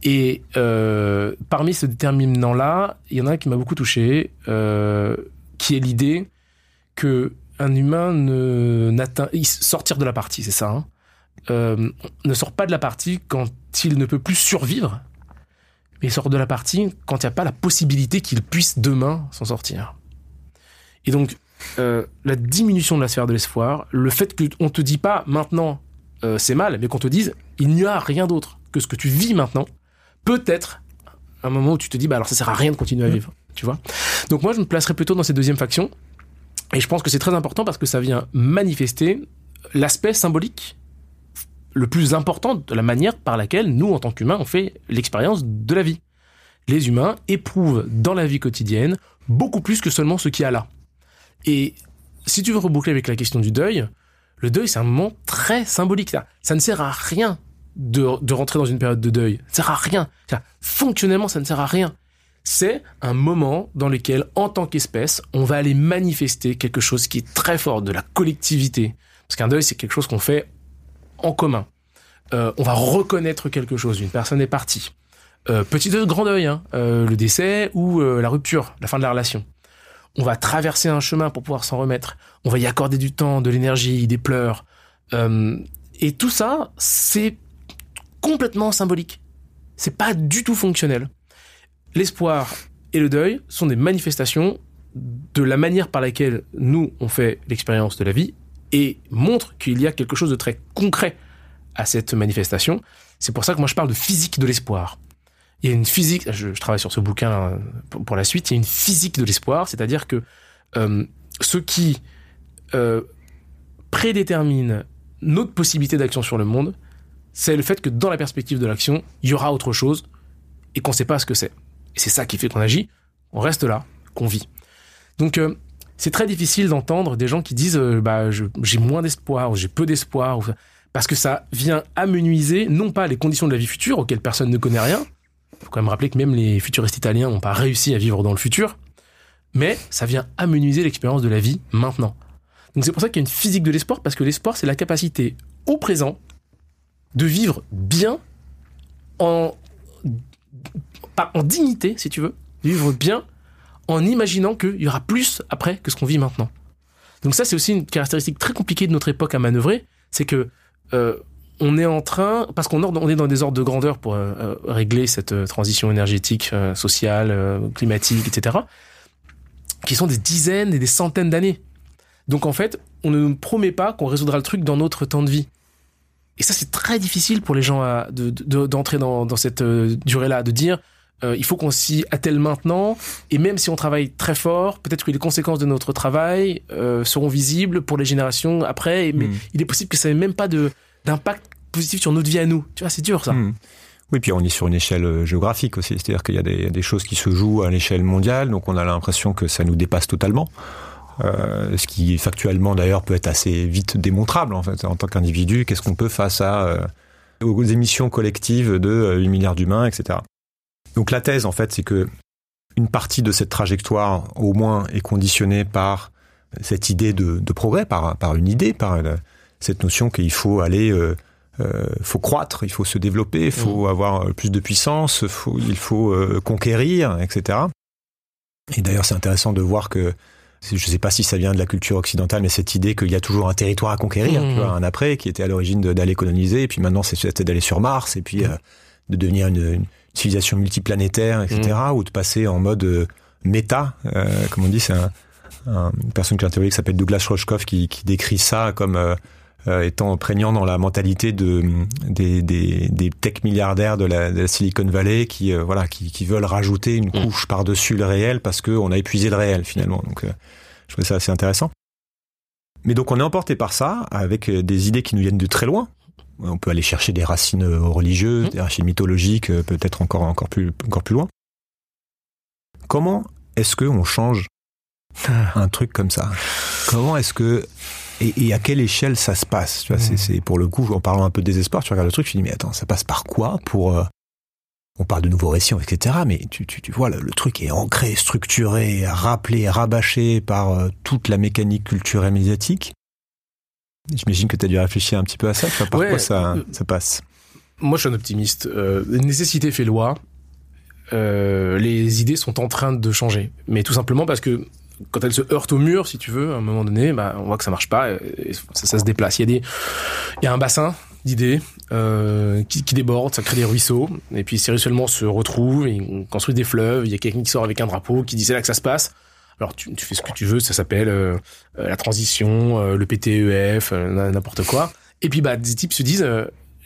[SPEAKER 7] Et euh, parmi ce déterminant-là, il y en a un qui m'a beaucoup touché, euh, qui est l'idée que un humain ne n'atteint sortir de la partie, c'est ça, hein, euh, ne sort pas de la partie quand il ne peut plus survivre, mais il sort de la partie quand il n'y a pas la possibilité qu'il puisse demain s'en sortir. Et donc euh, la diminution de la sphère de l'espoir, le fait qu'on te dit pas maintenant euh, c'est mal, mais qu'on te dise il n'y a rien d'autre que ce que tu vis maintenant, peut-être un moment où tu te dis bah alors ça sert à rien de continuer à vivre, tu vois. Donc moi je me placerais plutôt dans cette deuxième faction et je pense que c'est très important parce que ça vient manifester l'aspect symbolique le plus important de la manière par laquelle nous en tant qu'humains on fait l'expérience de la vie. Les humains éprouvent dans la vie quotidienne beaucoup plus que seulement ce qu'il y a là. Et si tu veux reboucler avec la question du deuil, le deuil c'est un moment très symbolique. Ça, ne sert à rien de, de rentrer dans une période de deuil. Ça sert à rien. Fonctionnellement, ça ne sert à rien. C'est un moment dans lequel, en tant qu'espèce, on va aller manifester quelque chose qui est très fort, de la collectivité. Parce qu'un deuil, c'est quelque chose qu'on fait en commun. Euh, on va reconnaître quelque chose. Une personne est partie. Euh, petit deuil, grand deuil, hein, euh, le décès ou la rupture, la fin de la relation. On va traverser un chemin pour pouvoir s'en remettre. On va y accorder du temps, de l'énergie, des pleurs. Et tout ça, c'est complètement symbolique. C'est pas du tout fonctionnel. L'espoir et le deuil sont des manifestations de la manière par laquelle nous, on fait l'expérience de la vie et montrent qu'il y a quelque chose de très concret à cette manifestation. C'est pour ça que moi je parle de physique de l'espoir. Il y a une physique, je, travaille sur ce bouquin euh, pour, la suite, il y a une physique de l'espoir, c'est-à-dire que euh, ce qui euh, prédétermine notre possibilité d'action sur le monde, c'est le fait que dans la perspective de l'action, il y aura autre chose et qu'on ne sait pas ce que c'est. Et c'est ça qui fait qu'on agit, on reste là, qu'on vit. Donc euh, c'est très difficile d'entendre des gens qui disent euh, bah j'ai moins d'espoir j'ai peu d'espoir parce que ça vient amenuiser non pas les conditions de la vie future auxquelles personne ne connaît rien, faut quand même rappeler que même les futuristes italiens n'ont pas réussi à vivre dans le futur, mais ça vient amenuiser l'expérience de la vie maintenant. Donc c'est pour ça qu'il y a une physique de l'espoir, parce que l'espoir, c'est la capacité au présent de vivre bien en, en dignité, si tu veux, vivre bien en imaginant qu'il y aura plus après que ce qu'on vit maintenant. Donc ça, c'est aussi une caractéristique très compliquée de notre époque à manœuvrer, c'est que euh, on est en train, parce qu'on on est dans des ordres de grandeur pour euh, euh, régler cette transition énergétique, sociale, climatique, etc., qui sont des dizaines et des centaines d'années. Donc en fait, on ne nous promet pas qu'on résoudra le truc dans notre temps de vie. Et ça, c'est très difficile pour les gens à, d'entrer dans, dans cette durée-là, de dire euh, il faut qu'on s'y attelle maintenant. Et même si on travaille très fort, peut-être que les conséquences de notre travail euh, seront visibles pour les générations après. Mais hmm. il est possible que ça n'ait même pas de, d'impact positif sur notre vie à nous. Tu vois, c'est dur ça. Hmm.
[SPEAKER 1] Oui, puis on est sur une échelle euh, géographique aussi. C'est-à-dire qu'il y a des, des, choses qui se jouent à l'échelle mondiale, donc on a l'impression que ça nous dépasse totalement. Euh, ce qui factuellement d'ailleurs peut être assez vite démontrable en fait en tant qu'individu. Qu'est-ce qu'on peut face à euh, aux émissions collectives de 8 milliards d'humains, etc. Donc la thèse, en fait, c'est que une partie de cette trajectoire, au moins, est conditionnée par cette idée de, progrès, par, par une idée, par cette notion qu'il faut aller, euh, euh, faut croître, il faut se développer, il faut mmh. avoir plus de puissance, faut, il faut euh, conquérir, etc. Et d'ailleurs, c'est intéressant de voir que je ne sais pas si ça vient de la culture occidentale, mais cette idée qu'il y a toujours un territoire à conquérir, mmh. tu vois, un après, qui était à l'origine d'aller coloniser, et puis maintenant c'est d'aller sur Mars, et puis mmh. de devenir une, civilisation multiplanétaire, etc., mm. ou de passer en mode euh, méta, euh, comme on dit, c'est un, une personne j'ai interviewée qui s'appelle Douglas Rochkoff qui, qui décrit ça comme euh, euh, étant prégnant dans la mentalité de des, des, des tech milliardaires de la, de la, Silicon Valley qui voilà qui, qui, veulent rajouter une mm. couche par dessus le réel parce qu'on a épuisé le réel finalement. Donc je trouvais ça assez intéressant. Mais donc on est emporté par ça avec des idées qui nous viennent de très loin. On peut aller chercher des racines euh, religieuses, mmh. des racines mythologiques, euh, peut-être encore, encore, plus, encore plus loin. Comment est-ce qu'on change un truc comme ça? Comment est-ce que et, à quelle échelle ça se passe Tu vois, mmh. c'est pour le coup, en parlant un peu de désespoir, tu regardes le truc, tu dis mais attends, ça passe par quoi pour euh, On parle de nouveaux récits, etc. Mais tu, tu, tu vois, le, truc est ancré, structuré, rappelé, rabâché par toute la mécanique culturelle médiatique. J'imagine que tu as dû réfléchir un petit peu à ça. Par quoi ça, ça passe
[SPEAKER 7] Moi, je suis un optimiste. Euh, nécessité fait loi. Euh, les idées sont en train de changer. Mais tout simplement parce que quand elles se heurtent au mur, si tu veux, à un moment donné, bah, on voit que ça marche pas, et ça, se déplace. Il y a un bassin d'idées euh, qui, déborde, ça crée des ruisseaux, et puis ces se retrouvent, et on construit des fleuves. Il y a quelqu'un qui sort avec un drapeau, qui dit c'est là que ça se passe. Alors tu, fais ce que tu veux, ça s'appelle euh, euh, la transition, le PTEF, n'importe quoi. Et puis bah des types se disent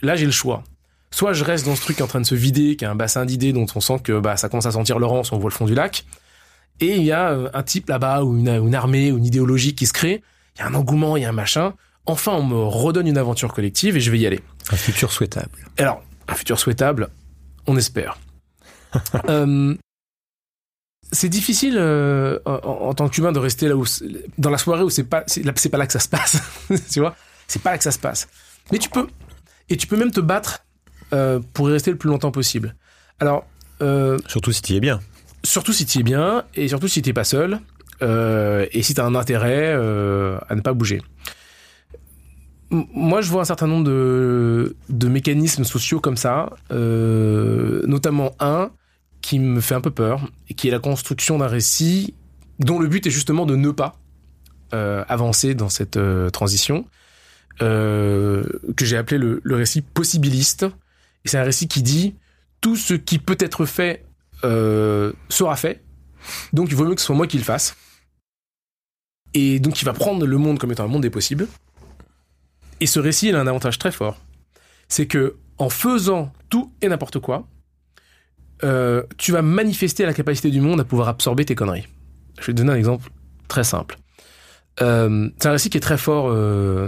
[SPEAKER 7] là j'ai le choix. Soit je reste dans ce truc en train de se vider, qui a un bassin d'idées dont on sent que bah ça commence à sentir Laurence, on voit le fond du lac. Et il y a un type là-bas ou une, une armée ou une idéologie qui se crée. Il y a un engouement, il y a un machin. Enfin, on me redonne une aventure collective et je vais y aller.
[SPEAKER 1] Un futur souhaitable.
[SPEAKER 7] Alors, un futur souhaitable, on espère. euh, c'est difficile euh, en, tant qu'humain de rester là où dans la soirée où c'est pas c'est pas là que ça se passe tu vois? C'est pas là que ça se passe mais tu peux et tu peux même te battre euh, pour y rester le plus longtemps possible alors
[SPEAKER 1] euh, surtout si tu es bien
[SPEAKER 7] surtout si tu es bien et surtout si tu pas seul et si tu as un intérêt à ne pas bouger moi, je vois un certain nombre de, mécanismes sociaux comme ça, notamment un qui me fait un peu peur, et qui est la construction d'un récit dont le but est justement de ne pas euh, avancer dans cette euh, transition, euh, que j'ai appelé le, le, récit possibiliste. Et c'est un récit qui dit tout ce qui peut être fait euh, sera fait, donc il vaut mieux que ce soit moi qui le fasse. Et donc il va prendre le monde comme étant un monde des possibles. Et ce récit, il a un avantage très fort. C'est que en faisant tout et n'importe quoi, euh, tu vas manifester la capacité du monde à pouvoir absorber tes conneries. Je vais te donner un exemple très simple. Euh, c'est un récit qui est très fort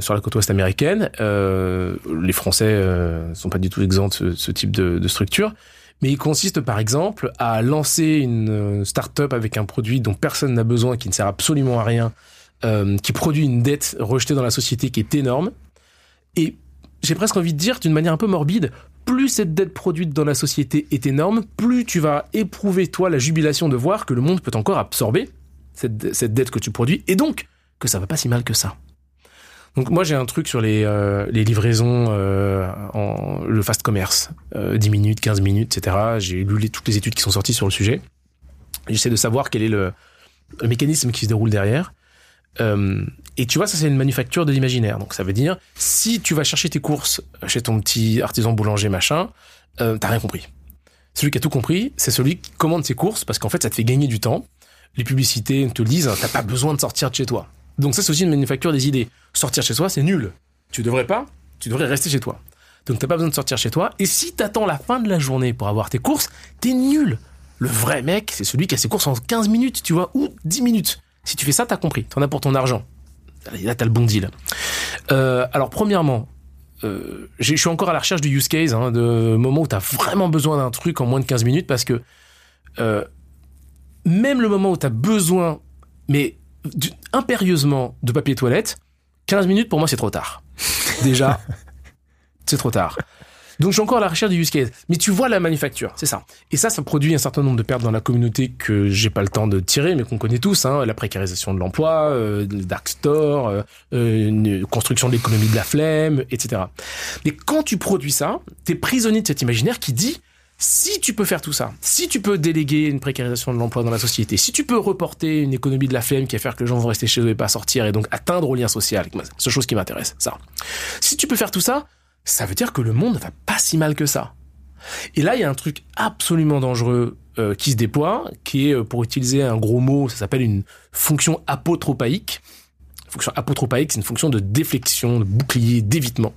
[SPEAKER 7] sur la côte ouest américaine. Les Français euh, sont pas du tout exempts de ce, type de, structure, mais il consiste par exemple à lancer une start-up avec un produit dont personne n'a besoin, qui ne sert absolument à rien, qui produit une dette rejetée dans la société qui est énorme, et j'ai presque envie de dire d'une manière un peu morbide, plus cette dette produite dans la société est énorme, plus tu vas éprouver toi la jubilation de voir que le monde peut encore absorber cette, cette dette que tu produis, et donc que ça va pas si mal que ça. Donc moi j'ai un truc sur les, euh, livraisons, euh, le fast commerce, euh, 10 minutes, 15 minutes, etc. J'ai lu toutes les études qui sont sorties sur le sujet. J'essaie de savoir quel est le, mécanisme qui se déroule derrière. Euh, et tu vois, ça c'est une manufacture de l'imaginaire. Donc ça veut dire, si tu vas chercher tes courses chez ton petit artisan boulanger machin, t'as rien compris. Celui qui a tout compris, c'est celui qui commande ses courses parce qu'en fait ça te fait gagner du temps. Les publicités te le disent, t'as pas besoin de sortir de chez toi. Donc ça c'est aussi une manufacture des idées. Sortir chez soi c'est nul. Tu devrais pas, tu devrais rester chez toi. Donc t'as pas besoin de sortir chez toi. Et si t'attends la fin de la journée pour avoir tes courses, t'es nul. Le vrai mec, c'est celui qui a ses courses en 15 minutes, tu vois, ou 10 minutes. Si tu fais ça, t'as compris. T'en as pour ton argent. Là, t'as le bon deal. Euh, alors, premièrement, euh, je suis encore à la recherche du use case, hein, de moment où t'as vraiment besoin d'un truc en moins de 15 minutes, parce que euh, même le moment où t'as besoin, mais impérieusement, de papier toilette, 15 minutes pour moi c'est trop tard. Déjà, c'est trop tard. Donc je suis encore à la recherche du use case. Mais tu vois la manufacture, c'est ça. Et ça, ça produit un certain nombre de pertes dans la communauté que j'ai pas le temps de tirer, mais qu'on connaît tous. Hein, la précarisation de l'emploi, euh, le dark store, euh, une construction de l'économie de la flemme, etc. Mais quand tu produis ça, t'es prisonnier de cet imaginaire qui dit si tu peux faire tout ça, si tu peux déléguer une précarisation de l'emploi dans la société, si tu peux reporter une économie de la flemme qui va faire que les gens vont rester chez eux et pas sortir et donc atteindre au lien social, c'est chose qui m'intéresse, ça. Si tu peux faire tout ça, ça veut dire que le monde va pas si mal que ça. Et là, il y a un truc absolument dangereux euh, qui se déploie, qui est, euh, pour utiliser un gros mot, ça s'appelle une fonction apotropaïque. Fonction apotropaïque, c'est une fonction de déflexion, de bouclier, d'évitement,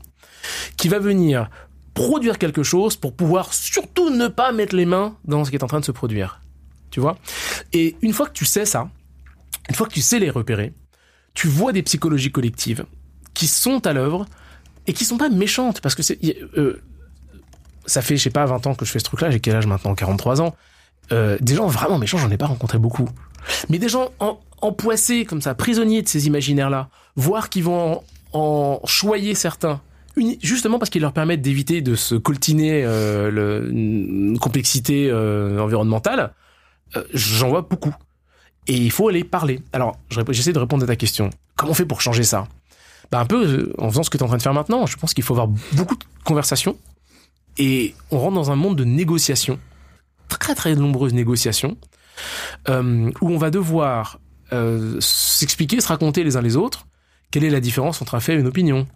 [SPEAKER 7] qui va venir produire quelque chose pour pouvoir surtout ne pas mettre les mains dans ce qui est en train de se produire. Tu vois? Et une fois que tu sais ça, une fois que tu sais les repérer, tu vois des psychologies collectives qui sont à l'œuvre et qui sont pas méchantes parce que c'est euh, ça fait je sais pas 20 ans que je fais ce truc là j'ai quel âge maintenant? 43 ans. Euh, des gens vraiment méchants j'en ai pas rencontré beaucoup. Mais des gens en, empoissés comme ça prisonniers de ces imaginaires là voire qui vont en choyer certains justement parce qu'ils leur permettent d'éviter de se coltiner euh, une complexité euh, environnementale euh, j'en vois beaucoup. Et il faut aller parler. Alors j'essaie de répondre à ta question. Comment on fait pour changer ça? Bah un peu euh, en faisant ce que tu es en train de faire maintenant. Je pense qu'il faut avoir beaucoup de conversations et on rentre dans un monde de négociations, très très nombreuses négociations, euh, où on va devoir euh, s'expliquer, se raconter les uns les autres. Quelle est la différence entre un fait et une opinion,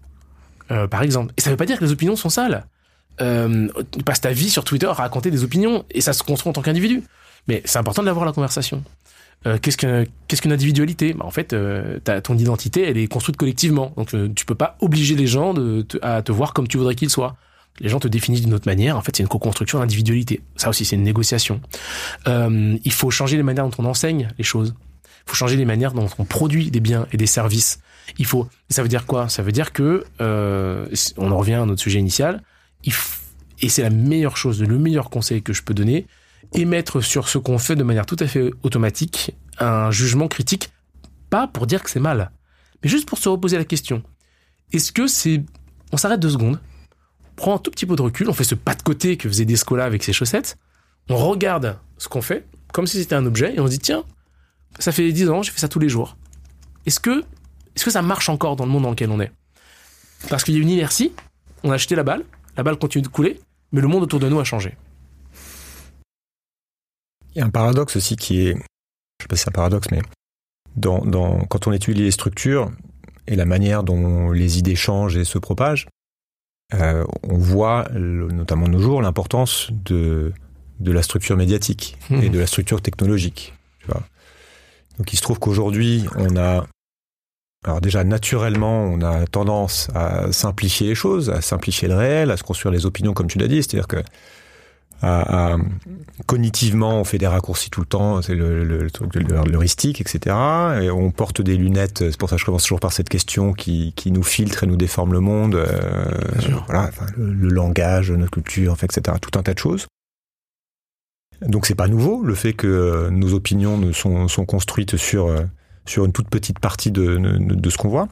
[SPEAKER 7] euh, par exemple. Et ça veut pas dire que les opinions sont sales. Euh, tu passes ta vie sur Twitter à raconter des opinions et ça se construit en tant qu'individu. Mais c'est important d'avoir la conversation. Euh, qu'est-ce que qu'est-ce qu'une individualité? Bah, En fait, euh, ton identité, elle est construite collectivement. Donc, euh, tu peux pas obliger les gens de, à te voir comme tu voudrais qu'ils soient. Les gens te définissent d'une autre manière. En fait, c'est une co-construction d'individualité. Ça aussi, c'est une négociation. Euh, il faut changer les manières dont on enseigne les choses. Il faut changer les manières dont on produit des biens et des services. Il faut. Ça veut dire quoi? Ça veut dire que euh, on en revient à notre sujet initial. Il et c'est la meilleure chose, le meilleur conseil que je peux donner, émettre sur ce qu'on fait de manière tout à fait automatique un jugement critique, pas pour dire que c'est mal, mais juste pour se reposer la question. Est-ce que c'est... On s'arrête deux secondes, on prend un tout petit peu de recul, on fait ce pas de côté que faisait Descola avec ses chaussettes, on regarde ce qu'on fait, comme si c'était un objet, et on se dit, tiens, ça fait dix ans, j'ai fait ça tous les jours. Est-ce que, est-ce que ça marche encore dans le monde dans lequel on est? Parce qu'il y a une inertie, on a acheté la balle, la balle continue de couler, mais le monde autour de nous a changé.
[SPEAKER 1] Il y a un paradoxe aussi qui est, je sais pas si c'est un paradoxe, mais dans, dans, quand on étudie les structures et la manière dont les idées changent et se propagent, euh, on voit, le- notamment de nos jours, l'importance de, de la structure médiatique et de la structure technologique. Tu vois. Donc il se trouve qu'aujourd'hui, on a, alors déjà naturellement, on a tendance à simplifier les choses, à simplifier le réel, à se construire les opinions, comme tu l'as dit, c'est-à-dire que à- à- cognitivement, on fait des raccourcis tout le temps, c'est le, le, le truc de l'heuristique, etc. Et on porte des lunettes, c'est pour ça que je commence toujours par cette question qui, qui nous filtre et nous déforme le monde. euh, voilà, enfin, le, le langage, notre culture, enfin, etc. Tout un tas de choses. Donc c'est pas nouveau le fait que nos opinions ne sont, sont construites sur euh, sur une toute petite partie de, de, de ce qu'on voit.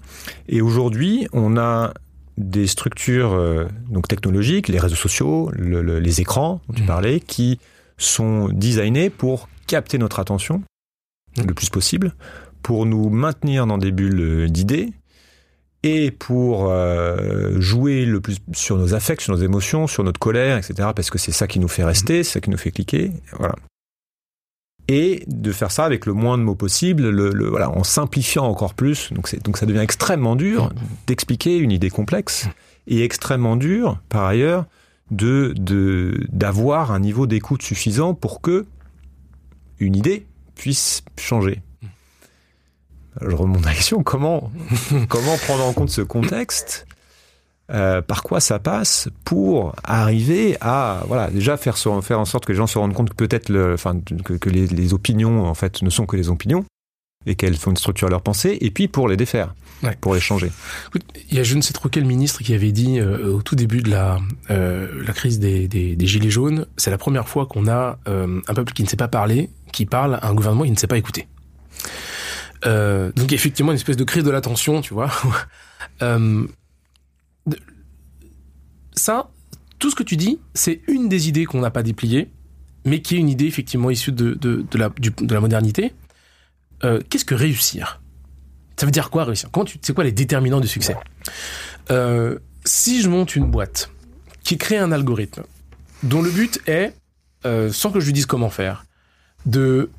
[SPEAKER 1] Et aujourd'hui, on a des structures euh, donc technologiques, les réseaux sociaux, le- le- les écrans dont tu
[SPEAKER 7] Mhm.
[SPEAKER 1] parlais, qui sont designés pour capter notre attention le plus possible, pour nous maintenir dans des bulles d'idées et pour euh, jouer le plus sur nos affects, sur nos émotions, sur notre colère, etc. Parce que c'est ça qui nous fait rester, c'est ça qui nous fait cliquer, voilà. Et de faire ça avec le moins de mots possible, le, le- voilà, en simplifiant encore plus. Donc, donc ça devient extrêmement dur d'expliquer une idée complexe et extrêmement dur, par ailleurs, de d'avoir un niveau d'écoute suffisant pour que une idée puisse changer. Je remonte à la question comment comment prendre en compte ce contexte euh, par quoi ça passe pour arriver à voilà déjà faire faire en sorte que les gens se rendent compte que peut-être le enfin que, que les, les opinions en fait ne sont que les opinions et qu'elles font une structure à leur pensée et puis pour les défaire
[SPEAKER 7] Ouais.
[SPEAKER 1] pour les changer
[SPEAKER 7] Écoute, il y a je ne sais trop quel ministre qui avait dit euh, au tout début de la, euh, la crise des, des, des Gilets jaunes, c'est la première fois qu'on a un peuple qui ne sait pas parler, qui parle à un gouvernement qui ne sait pas écouter. Donc effectivement une espèce de crise de l'attention, tu vois. Ça, tout ce que tu dis, c'est une des idées qu'on n'a pas dépliées, mais qui est une idée effectivement issue de, la, modernité. Euh, Qu'est-ce que réussir? Ça veut dire quoi réussir? C'est quoi les déterminants du succès? Euh, Si je monte une boîte qui crée un algorithme dont le but est, euh, sans que je lui dise comment faire, de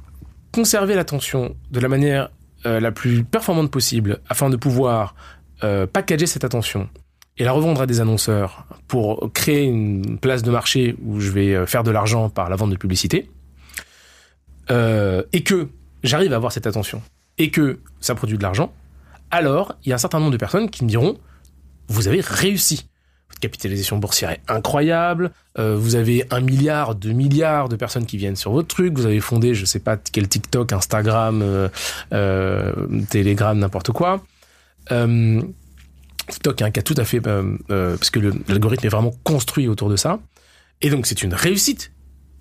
[SPEAKER 7] conserver l'attention de la manière la plus performante possible afin de pouvoir packager cette attention et la revendre à des annonceurs pour créer une place de marché où je vais euh, faire de l'argent par la vente de publicité, euh, et que j'arrive à avoir cette attention, et que ça produit de l'argent, alors il y a un certain nombre de personnes qui me diront, vous avez réussi. Votre capitalisation boursière est incroyable, euh, vous avez un milliard, deux milliards de personnes qui viennent sur votre truc, vous avez fondé, je sais pas quel TikTok, Instagram, Telegram, n'importe quoi. TikTok hein, qui a tout à fait euh, euh, parce que l'algorithme est vraiment construit autour de ça. Et donc c'est une réussite.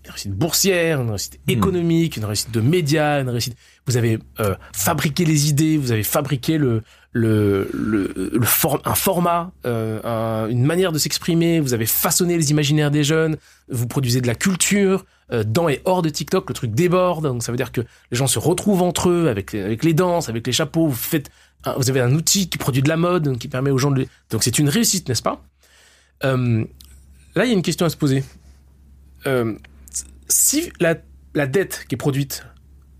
[SPEAKER 7] Une réussite boursière une réussite économique une réussite de médias une réussite vous avez euh, fabriqué les idées vous avez fabriqué le le, le, le un format euh, un- une manière de s'exprimer vous avez façonné les imaginaires des jeunes vous produisez de la culture dans et hors de TikTok le truc déborde donc ça veut dire que les gens se retrouvent entre eux avec avec les danses avec les chapeaux vous faites vous avez un outil qui produit de la mode, qui permet aux gens de... Donc c'est une réussite, n'est-ce pas? Euh, Là, il y a une question à se poser. Euh, si la, la dette qui est produite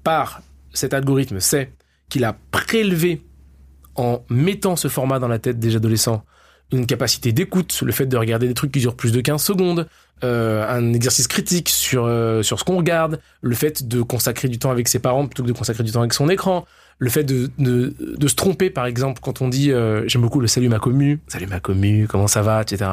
[SPEAKER 7] par cet algorithme, c'est qu'il a prélevé en mettant ce format dans la tête des adolescents une capacité d'écoute, le fait de regarder des trucs qui durent plus de 15 secondes, euh, un exercice critique sur, euh, sur ce qu'on regarde, le fait de consacrer du temps avec ses parents plutôt que de consacrer du temps avec son écran, le fait de, de, de se tromper par exemple quand on dit euh, j'aime beaucoup le salut ma commu, salut ma commu, comment ça va, etc.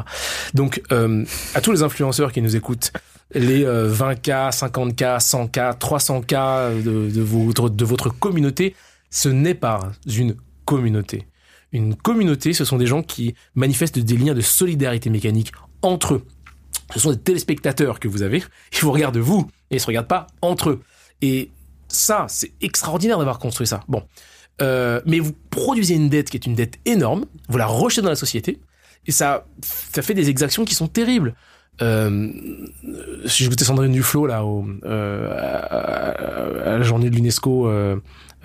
[SPEAKER 7] Donc à tous les influenceurs qui nous écoutent, les euh, 20K, 50K, 100K, 300K de, de, votre, de votre communauté, ce n'est pas une communauté. Une communauté, ce sont des gens qui manifestent des liens de solidarité mécanique entre eux. Ce sont des téléspectateurs que vous avez, ils vous regardent vous, et ils se regardent pas entre eux. Et ça, c'est extraordinaire d'avoir construit ça. Bon. Euh, mais vous produisez une dette qui est une dette énorme, vous la rejetez dans la société, et ça, ça fait des exactions qui sont terribles. Euh, si j'écoutais Sandrine Duflo là euh, à, la journée de l'UNESCO euh,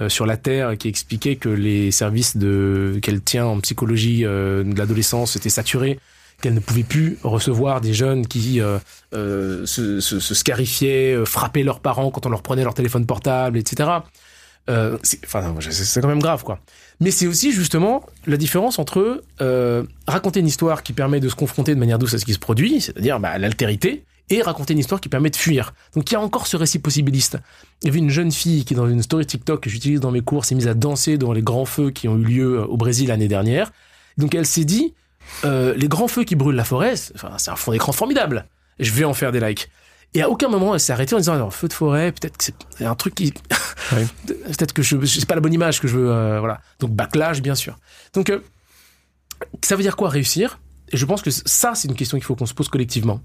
[SPEAKER 7] sur la Terre, qui expliquait que les services de qu'elle tient en psychologie euh, de l'adolescence étaient saturés, qu'elle ne pouvait plus recevoir des jeunes qui euh, euh, se, se, se scarifiaient, euh, frappaient leurs parents quand on leur prenait leur téléphone portable, etc. Euh, c'est- Enfin, c'est quand même grave, quoi. Mais c'est aussi justement la différence entre euh, raconter une histoire qui permet de se confronter de manière douce à ce qui se produit, c'est-à-dire bah, l'altérité, et raconter une histoire qui permet de fuir. Donc il y a encore ce récit possibiliste. Il y avait une jeune fille qui, dans une story TikTok que j'utilise dans mes cours, s'est mise à danser dans les grands feux qui ont eu lieu euh, au Brésil l'année dernière. Donc elle s'est dit, euh, les grands feux qui brûlent la forêt, c'est enfin, c'est un fond d'écran formidable. Je vais en faire des likes. Et à aucun moment elle s'est arrêtée en disant alors feu de forêt, peut-être que c'est un truc qui, peut-être que je, c'est pas la bonne image que je veux, euh, voilà. Donc backlash bien sûr. Donc euh, ça veut dire quoi réussir? Et je pense que ça c'est une question qu'il faut qu'on se pose collectivement.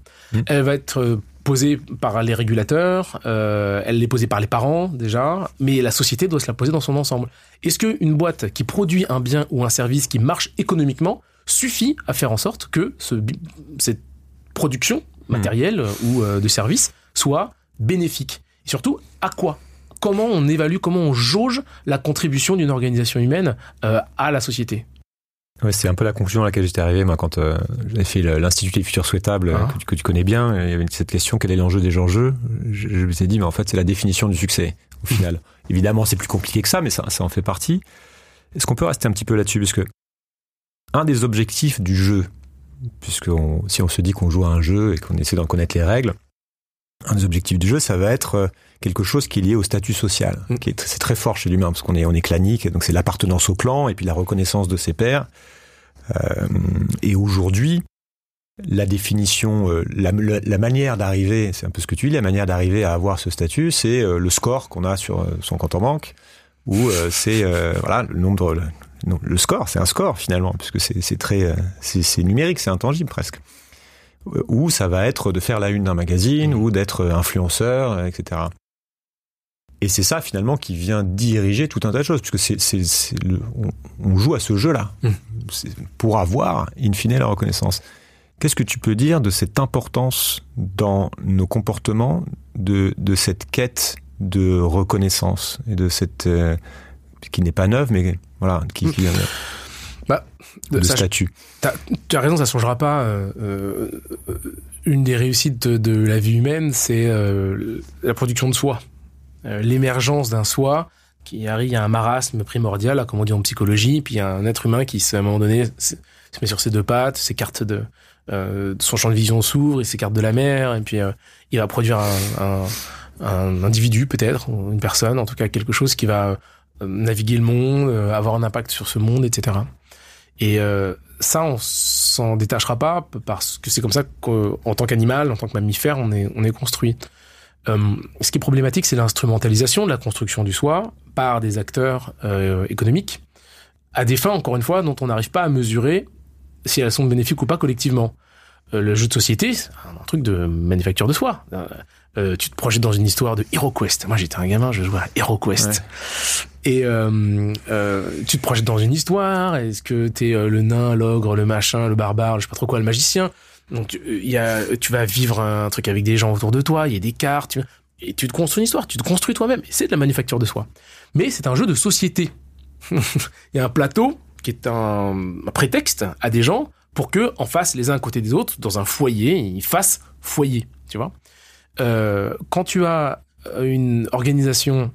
[SPEAKER 7] Elle va être euh, posée par les régulateurs, euh, elle l'est posée par les parents déjà, mais la société doit se la poser dans son ensemble. Est-ce qu'une boîte qui produit un bien ou un service qui marche économiquement suffit à faire en sorte que ce, cette production matérielle ou euh, de services soit bénéfique? Et surtout, à quoi? Comment on évalue, comment on jauge la contribution d'une organisation humaine euh, à la société?
[SPEAKER 1] Ouais, c'est un peu la conclusion à laquelle j'étais arrivé moi quand euh, j'avais fait l'Institut des futurs souhaitables
[SPEAKER 7] Ah.
[SPEAKER 1] que, tu- que tu connais bien. Il y avait cette question quel est l'enjeu des enjeux? Je, je me suis dit mais en fait c'est la définition du succès au final. Évidemment c'est plus compliqué que ça, mais ça, ça en fait partie. Est-ce qu'on peut rester un petit peu là-dessus? Parce que un des objectifs du jeu, puisque on- si on se dit qu'on joue à un jeu et qu'on essaie d'en connaître les règles, un des objectifs du jeu, ça va être euh, quelque chose qui est lié au statut social.
[SPEAKER 7] Mm.
[SPEAKER 1] qui est tr- C'est très fort chez l'humain parce qu'on est, on est clanique, donc c'est l'appartenance au clan et puis la reconnaissance de ses pairs. Euh, et aujourd'hui, la définition, euh, la, la- la manière d'arriver, c'est un peu ce que tu dis, la manière d'arriver à avoir ce statut, c'est euh, le score qu'on a sur euh, son compte en banque, ou c'est euh, voilà le nombre, le, score, c'est un score finalement, puisque c'est c'est très, c'est c'est numérique, c'est intangible presque. Ou ça va être de faire la une d'un magazine, ou d'être influenceur, etc. Et c'est ça finalement qui vient diriger tout un tas de choses, puisque c'est, c'est, c'est le- on, on joue à ce jeu-là
[SPEAKER 7] Mm.
[SPEAKER 1] C'est pour avoir, in fine, la reconnaissance. Qu'est-ce que tu peux dire de cette importance dans nos comportements de, de cette quête de reconnaissance et de cette euh, qui n'est pas neuve, mais voilà, qui, qui
[SPEAKER 7] Bah,
[SPEAKER 1] de
[SPEAKER 7] ça,
[SPEAKER 1] statut.
[SPEAKER 7] Tu as raison, ça changera pas. euh, euh, une des réussites de, de la vie humaine, c'est euh, la production de soi, l'émergence d'un soi qui arrive à un marasme primordial, comme on dit en psychologie, puis a un être humain qui, à un moment donné, se met sur ses deux pattes, s'écarte de, euh, son champ de vision s'ouvre, il s'écarte de la mer, et puis euh, il va produire un, un, un individu peut-être, une personne, en tout cas quelque chose qui va euh, naviguer le monde, euh, avoir un impact sur ce monde, etc. Et euh, ça, on s'en détachera pas parce que c'est comme ça qu'en tant qu'animal, en tant que mammifère, on est, on est construit. Euh, ce qui est problématique, c'est l'instrumentalisation de la construction du soi par des acteurs euh, économiques à des fins, encore une fois, dont on n'arrive pas à mesurer si elles sont bénéfiques ou pas collectivement. Euh, le jeu de société, c'est un truc de manufacture de soi. Euh, tu te projettes dans une histoire de HeroQuest. Moi, j'étais un gamin, je jouais à HeroQuest. Et euh, tu te projettes dans une histoire. Est-ce que t'es le nain, l'ogre, le machin, le barbare, je sais pas trop quoi, le magicien? Donc euh, y a, tu vas vivre un truc avec des gens autour de toi. Il y a des cartes. tu- et tu te construis une histoire. Tu te construis toi-même. C'est de la manufacture de soi. Mais c'est un jeu de société. Il y a un plateau qui est un, prétexte à des gens pour que en face les uns à côté des autres dans un foyer ils fassent foyer. Tu vois. Euh, quand tu as une organisation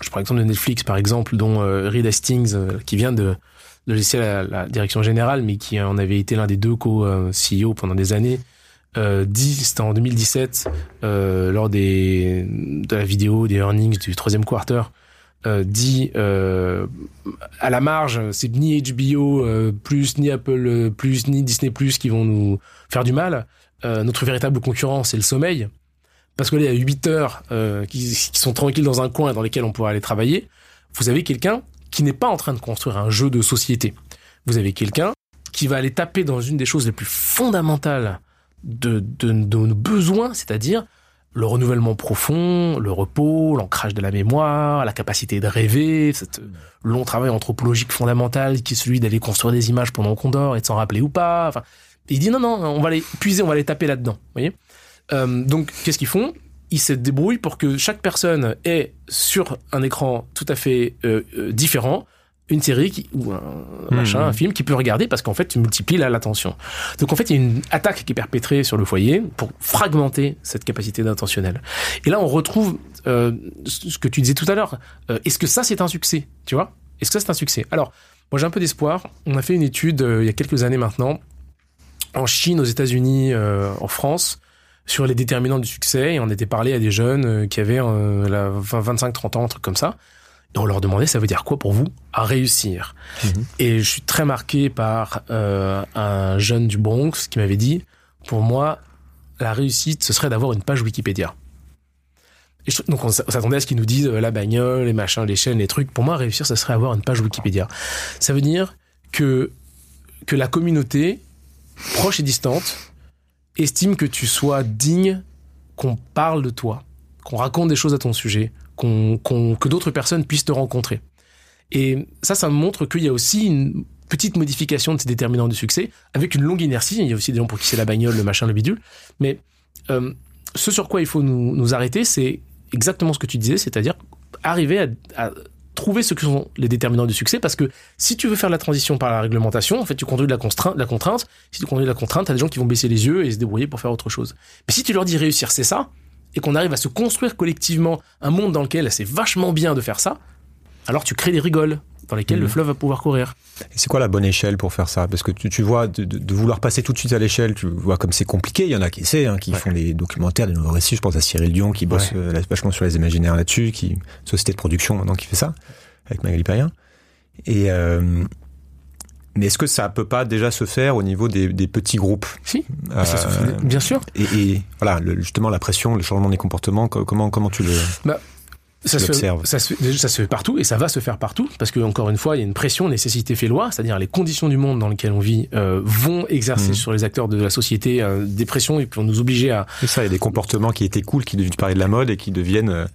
[SPEAKER 7] je prends l'exemple de Netflix par exemple, dont euh, Reed Hastings, euh, qui vient de, de laisser la, la direction générale, mais qui en avait été l'un des deux co-CEO pendant des années, euh, dit, c'était en 2017, euh, lors des, de la vidéo des earnings du troisième quarter, euh, dit euh, à la marge, c'est ni HBO euh, plus, ni Apple plus, ni Disney plus qui vont nous faire du mal. Euh, notre véritable concurrent, c'est le sommeil parce que là, il y a 8 heures euh, qui, qui sont tranquilles dans un coin dans lesquelles on pourrait aller travailler, vous avez quelqu'un qui n'est pas en train de construire un jeu de société. Vous avez quelqu'un qui va aller taper dans une des choses les plus fondamentales de, nos besoins, c'est-à-dire le renouvellement profond, le repos, l'ancrage de la mémoire, la capacité de rêver, ce long travail anthropologique fondamental qui est celui d'aller construire des images pendant qu'on dort et de s'en rappeler ou pas. Enfin, il dit non, non, on va les puiser, on va les taper là-dedans. Euh, donc, qu'est-ce qu'ils font? Ils se débrouillent pour que chaque personne ait sur un écran tout à fait euh, euh, différent une série qui, ou un machin,
[SPEAKER 1] Mhm.
[SPEAKER 7] un film qui peut regarder parce qu'en fait, tu multiplies là l'attention. Donc, en fait, il y a une attaque qui est perpétrée sur le foyer pour fragmenter cette capacité d'intentionnel. Et là, on retrouve euh, ce que tu disais tout à l'heure. Euh, Est-ce que ça, c'est un succès Tu vois? Est-ce que ça, c'est un succès? Alors, moi, j'ai un peu d'espoir. On a fait une étude euh, il y a quelques années maintenant en Chine, aux États-Unis, euh, en France, sur les déterminants du succès. Et on était parlé à des jeunes euh, qui avaient euh, la 25-30 ans, un truc comme ça. Et on leur demandait, ça veut dire quoi pour vous à réussir
[SPEAKER 1] Mhm.
[SPEAKER 7] Et je suis très marqué par euh, un jeune du Bronx qui m'avait dit, pour moi, la réussite, ce serait d'avoir une page Wikipédia. Et je- donc on s'attendait à ce qu'ils nous disent euh, la bagnole, les machins, les chaînes, les trucs. Pour moi, réussir, ce serait avoir une page Wikipédia. Ça veut dire que, que la communauté, proche et distante, estime que tu sois digne qu'on parle de toi, qu'on raconte des choses à ton sujet, qu'on, que d'autres personnes puissent te rencontrer. Et ça, ça montre qu'il y a aussi une petites modifications de ces déterminants de succès avec une longue inertie. Il y a aussi des gens pour qui c'est la bagnole, le machin, le bidule. Mais euh, ce sur quoi il faut nous, arrêter, c'est exactement ce que tu disais, c'est-à-dire arriver à trouver ce que sont les déterminants du succès parce que si tu veux faire la transition par la réglementation, en fait, tu conduis de la contrainte, la contrainte. Si tu conduis de la contrainte, t'as des gens qui vont baisser les yeux et se débrouiller pour faire autre chose. Mais si tu leur dis réussir, c'est ça, et qu'on arrive à se construire collectivement un monde dans lequel c'est vachement bien de faire ça, alors tu crées des rigoles dans lesquelles
[SPEAKER 1] Mhm.
[SPEAKER 7] le fleuve va pouvoir courir.
[SPEAKER 1] Et C'est quoi la bonne échelle pour faire ça? Parce que tu, tu vois, de, vouloir passer tout de suite à l'échelle, tu vois comme c'est compliqué. Il y en a qui essaient, hein, qui
[SPEAKER 7] Ouais.
[SPEAKER 1] font des documentaires, des nouveaux récits. Je pense à Cyril Dion qui bosse
[SPEAKER 7] Ouais.
[SPEAKER 1] euh, vachement sur les imaginaires là-dessus, qui société de production maintenant qui fait ça avec Magali Perrien. Et euh, mais est-ce que ça peut pas déjà se faire au niveau des, des petits groupes?
[SPEAKER 7] Si,
[SPEAKER 1] Euh,
[SPEAKER 7] ça se fait, bien sûr.
[SPEAKER 1] et, et voilà, le- justement la pression, le changement des comportements, co- comment comment tu le
[SPEAKER 7] Ça se, fait, ça, se fait, déjà, ça se fait partout et ça va se faire partout parce que encore une fois, il y a une pression, nécessité fait loi, c'est-à-dire les conditions du monde dans lequel on vit euh, vont exercer
[SPEAKER 1] Mhm.
[SPEAKER 7] sur les acteurs de la société euh, des pressions et puis vont nous obliger à
[SPEAKER 1] C'est ça, il y a des comportements qui étaient cool, qui deviennent parlais de la mode et qui deviennent euh,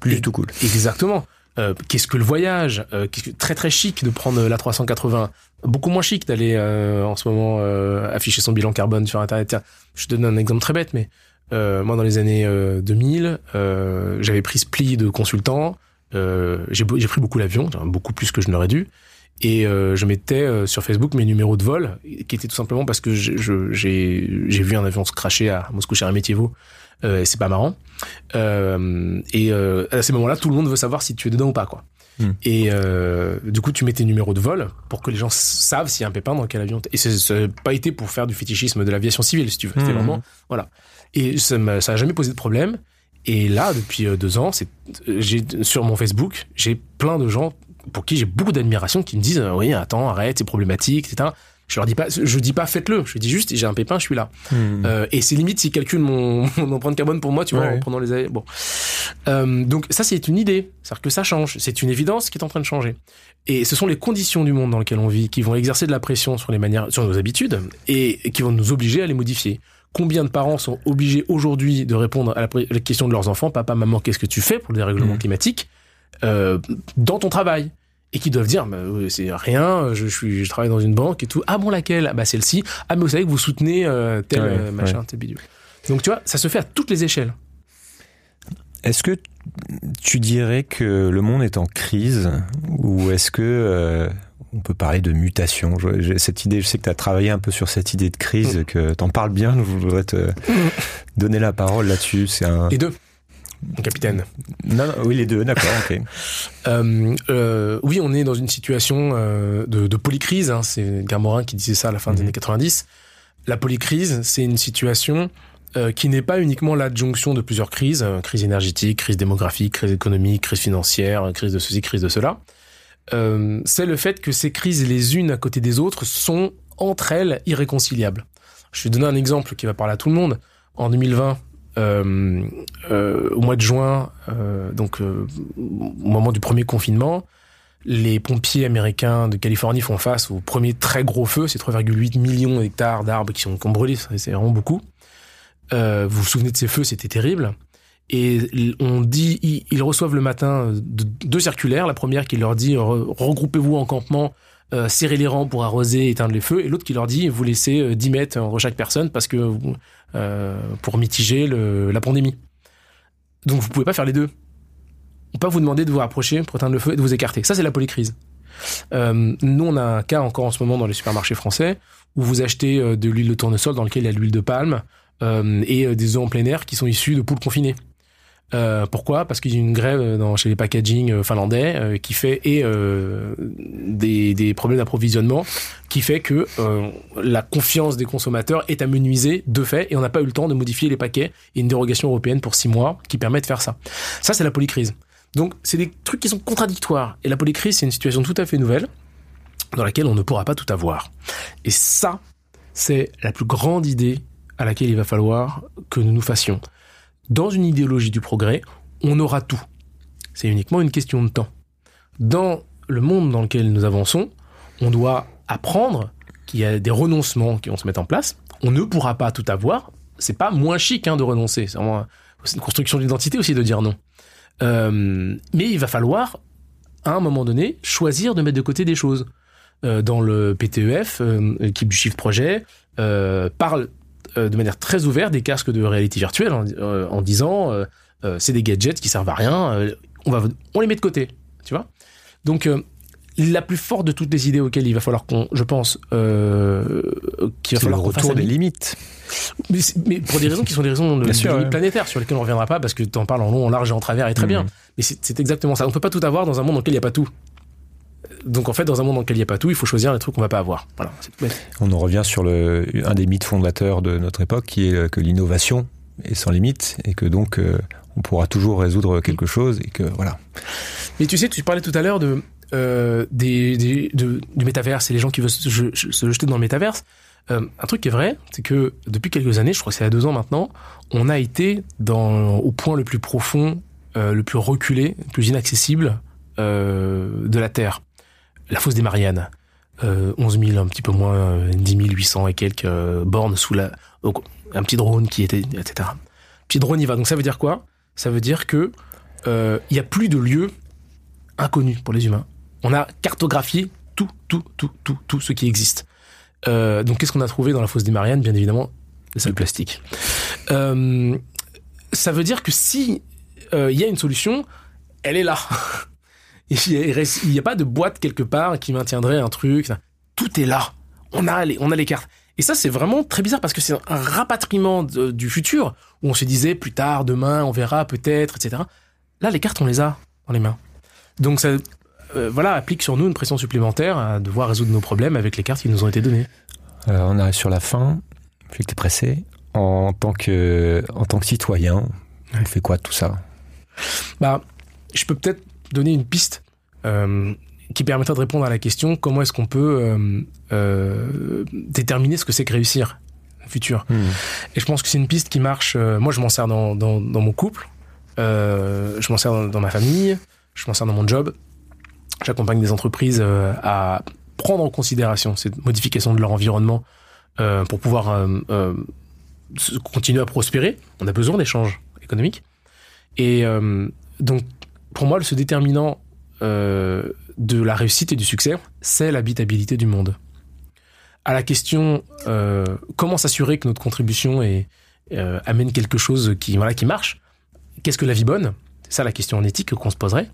[SPEAKER 1] plus
[SPEAKER 7] Et-
[SPEAKER 1] du tout cool.
[SPEAKER 7] exactement. Euh, qu'est-ce que le voyage euh, qu'est-ce que, Très très chic de prendre la 380. Beaucoup moins chic d'aller euh, en ce moment euh, afficher son bilan carbone sur Internet. Tiens, je te donne un exemple très bête, mais euh, moi dans les années euh, 2000, euh, j'avais pris ce pli de consultant. Euh, j'ai pris beaucoup l'avion, beaucoup plus que je n'aurais dû. Et euh, je mettais euh, sur Facebook mes numéros de vol, qui étaient tout simplement parce que j'ai vu un avion se cracher à Moscou Sheremetyevo. Euh, et c'est pas marrant. Euh, et euh, à ces moments-là, tout le monde veut savoir si tu es dedans ou pas, quoi.
[SPEAKER 1] Hmm.
[SPEAKER 7] Et euh, du coup, tu mets tes numéros de vol pour que les gens savent s'il y a un pépin dans quel avion. Et ça n'a pas été pour faire du fétichisme de l'aviation civile, si tu veux. C'était
[SPEAKER 1] Hmm.
[SPEAKER 7] vraiment voilà. Et ça m'a ça a jamais posé de problème. Et là, depuis euh, deux ans, c'est j'ai sur mon Facebook, j'ai plein de gens pour qui j'ai beaucoup d'admiration qui me disent euh, oui attends arrête c'est problématique etc. Je leur dis pas je dis pas faites-le je dis juste j'ai un pépin je suis là. Euh, et c'est limite s'ils calculent mon, mon empreinte carbone pour moi, tu vois,
[SPEAKER 1] Ouais.
[SPEAKER 7] en prenant les aé- Bon. Euh, donc ça, c'est une idée. C'est-à-dire que ça change. C'est une évidence qui est en train de changer. Et ce sont les conditions du monde dans lequel on vit qui vont exercer de la pression sur les manières, sur nos habitudes et qui vont nous obliger à les modifier. Combien de parents sont obligés aujourd'hui de répondre à la, question de leurs enfants, papa, maman, qu'est-ce que tu fais pour le dérèglement
[SPEAKER 1] Mhm.
[SPEAKER 7] climatique euh, dans ton travail? Et qui doivent dire bah, c'est rien je suis je travaille dans une banque et tout. Ah bon laquelle? Ah bah celle-ci. Ah mais vous savez que vous soutenez euh, tel
[SPEAKER 1] Ouais,
[SPEAKER 7] euh, machin tel bidule. Donc tu vois ça se fait à toutes les échelles.
[SPEAKER 1] Est-ce que tu dirais que le monde est en crise ou est-ce que on peut parler de mutation Je- j'ai Cette idée, je sais que tu as travaillé un peu sur cette idée de crise, que t'en parles bien. Je voudrais te donner la parole là-dessus. C'est un.
[SPEAKER 7] les deux mon capitaine
[SPEAKER 1] Non, non, oui, les deux. D'accord. Ok.
[SPEAKER 7] Euh, euh, oui, on est dans une situation euh, de, de polycrise. Hein, c'est Garmorin qui disait ça à la fin des
[SPEAKER 1] Mhm.
[SPEAKER 7] années 90. La polycrise, c'est une situation qui n'est pas uniquement l'adjonction de plusieurs crises, crise énergétique, crise démographique, crise économique, crise financière, crise de ceci, crise de cela. Euh, c'est le fait que ces crises les unes à côté des autres sont entre elles irréconciliables. Je vais donner un exemple qui va parler à tout le monde. En 2020, euh, euh, au mois de juin, donc au moment du premier confinement, les pompiers américains de Californie font face au premier très gros feu, c'est 3,8 millions d'hectares d'arbres qui sont qui ont brûlé, c'est vraiment beaucoup. Vous vous souvenez de ces feux, c'était terrible. Et on dit, ils, reçoivent le matin euh, de- deux circulaires. La première qui leur dit re- regroupez-vous en campement, euh, serrez les rangs pour arroser, éteindre les feux, et l'autre qui leur dit vous laissez euh, 10 mètres entre chaque personne parce que euh, pour mitiger la pandémie. Donc vous pouvez pas faire les deux. On peut pas vous demander de vous rapprocher pour éteindre le feu et de vous écarter. Ça c'est la polycrise. Euh, nous on a un cas encore en ce moment dans les supermarchés français où vous achetez euh, de l'huile de tournesol dans lequel il y a de l'huile de palme euh, et euh, des œufs en plein air qui sont issus de poules confinées. Euh, pourquoi? Parce qu'il y a une grève euh, chez les packaging euh, finlandais qui fait et des, des problèmes d'approvisionnement qui fait que la confiance des consommateurs est amenuisée de fait et on n'a pas eu le temps de modifier les paquets et une dérogation européenne pour six mois qui permet de faire ça. Ça c'est la polycrise. Donc c'est des trucs qui sont contradictoires et la polycrise c'est une situation tout à fait nouvelle dans laquelle on ne pourra pas tout avoir. Et ça c'est la plus grande idée à laquelle il va falloir que nous nous fassions. Dans une idéologie du progrès, on aura tout. C'est uniquement une question de temps. Dans le monde dans lequel nous avançons, on doit apprendre qu'il y a des renoncements qui vont se mettre en place. On ne pourra pas tout avoir. C'est pas moins chic hein, de renoncer. C'est une construction d'identité aussi de dire non. Euh, mais il va falloir, à un moment donné, choisir de mettre de côté des choses. euh, dans le PTEF, euh, l'équipe du Chiffre Projet, parle euh, de manière très ouverte des casques de réalité virtuelle en, euh, en disant euh, c'est des gadgets qui servent à rien, on, va, on les met de côté, tu vois. Donc la plus forte de toutes les idées auxquelles il va falloir qu'on, je pense, euh, qu'il va
[SPEAKER 1] le
[SPEAKER 7] falloir fasse
[SPEAKER 1] retour des limites.
[SPEAKER 7] mais, pour des raisons qui sont des raisons de,
[SPEAKER 1] sûr, ouais.
[SPEAKER 7] planétaire sur lesquelles on reviendra pas parce que tu en parles en long, en large et en travers et très
[SPEAKER 1] Mhm.
[SPEAKER 7] bien. Mais c'est exactement ça. On peut pas tout avoir dans un monde dans lequel il n'y a pas tout. Donc en fait, dans un monde dans lequel il n'y a pas tout, il faut choisir les trucs qu'on va pas avoir. Voilà, tout.
[SPEAKER 1] On en revient sur le, un des mythes fondateurs de notre époque, qui est euh, que l'innovation est sans limite et que donc euh, on pourra toujours résoudre quelque chose et que voilà.
[SPEAKER 7] Mais tu sais, tu parlais tout à l'heure de, euh, des, des- de- du métaverse et les gens qui veulent se, je- se jeter dans le métaverse. Euh, un truc qui est vrai, c'est que depuis quelques années, je crois que c'est à deux ans maintenant, on a été dans, au point le plus profond, euh, le plus reculé, le plus inaccessible euh, de la Terre. La fosse des Mariannes. Euh, 11 000, un petit peu moins, euh, 10 800 et quelques euh, bornes sous la... donc, un petit drone qui était... etc. Petit drone y va. Donc ça veut dire quoi? Ça veut dire que euh, il y a plus de lieux inconnus pour les humains. On a cartographié tout, tout, tout, tout, tout ce qui existe. Euh, donc, qu'est-ce qu'on a trouvé dans la fosse des Mariannes? Bien évidemment, des sacs plastiques. Euh, ça veut dire que si euh, il y a une solution, elle est là. Il n'y a pas de boîte quelque part qui maintiendrait un truc. Tout est là. On a les, on a les cartes. Et ça, c'est vraiment très bizarre parce que c'est un rapatriement de- du futur où on se disait plus tard, demain, on verra peut-être, etc. Là, les cartes, on les a dans les mains. Donc ça, euh, voilà, applique sur nous une pression supplémentaire à devoir résoudre nos problèmes avec les cartes qui nous ont été données.
[SPEAKER 1] Alors, on arrive sur la fin. Je sais que t'es pressé. En tant que, en tant que citoyen, on fait quoi de tout ça?
[SPEAKER 7] Bah, je peux peut-être donner une piste euh, qui permettra de répondre à la question comment est-ce qu'on peut euh, euh, déterminer ce que c'est que réussir le futur. Et je pense que c'est une piste qui marche. euh, moi, je m'en sers dans, dans, dans mon couple, je m'en sers dans, dans ma famille, je m'en sers dans mon job. J'accompagne des entreprises à prendre en considération cette modification de leur environnement pour pouvoir continuer à prospérer. On a besoin d'échanges économiques. Et donc, pour moi, ce déterminant euh, de la réussite et du succès, c'est l'habitabilité du monde. À la question euh, comment s'assurer que notre contribution euh, amène quelque chose qui qui marche, qu'est-ce que la vie bonne? C'est ça la question en éthique qu'on se poserait.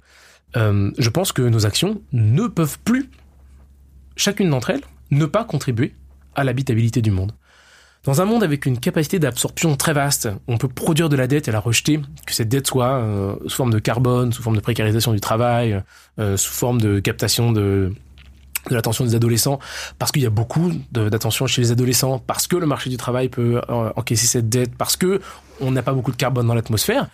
[SPEAKER 7] Je pense que nos actions ne peuvent plus, chacune d'entre elles, ne pas contribuer à l'habitabilité du monde. Dans un monde avec une capacité d'absorption très vaste, on peut produire de la dette et la rejeter, que cette dette soit euh, sous forme de carbone, sous forme de précarisation du travail, euh, sous forme de captation de, l'attention des adolescents, parce qu'il y a beaucoup d'attention chez les adolescents, parce que le marché du travail peut euh, encaisser cette dette, parce que on n'a pas beaucoup de carbone dans l'atmosphère.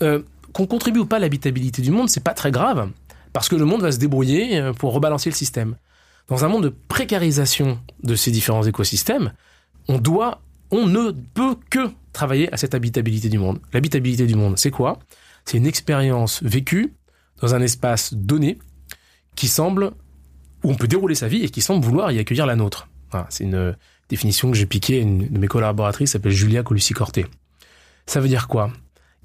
[SPEAKER 7] Qu'on contribue ou pas à l'habitabilité du monde, c'est pas très grave, parce que le monde va se débrouiller pour rebalancer le système. Dans un monde de précarisation de ces différents écosystèmes, on doit, on ne peut que travailler à cette habitabilité du monde. L'habitabilité du monde, c'est quoi? C'est une expérience vécue dans un espace donné qui semble, où on peut dérouler sa vie et qui semble vouloir y accueillir la nôtre. C'est une définition que j'ai piquée à une de mes collaboratrices, s'appelle Julia Colucci-Corté. Ça veut dire quoi?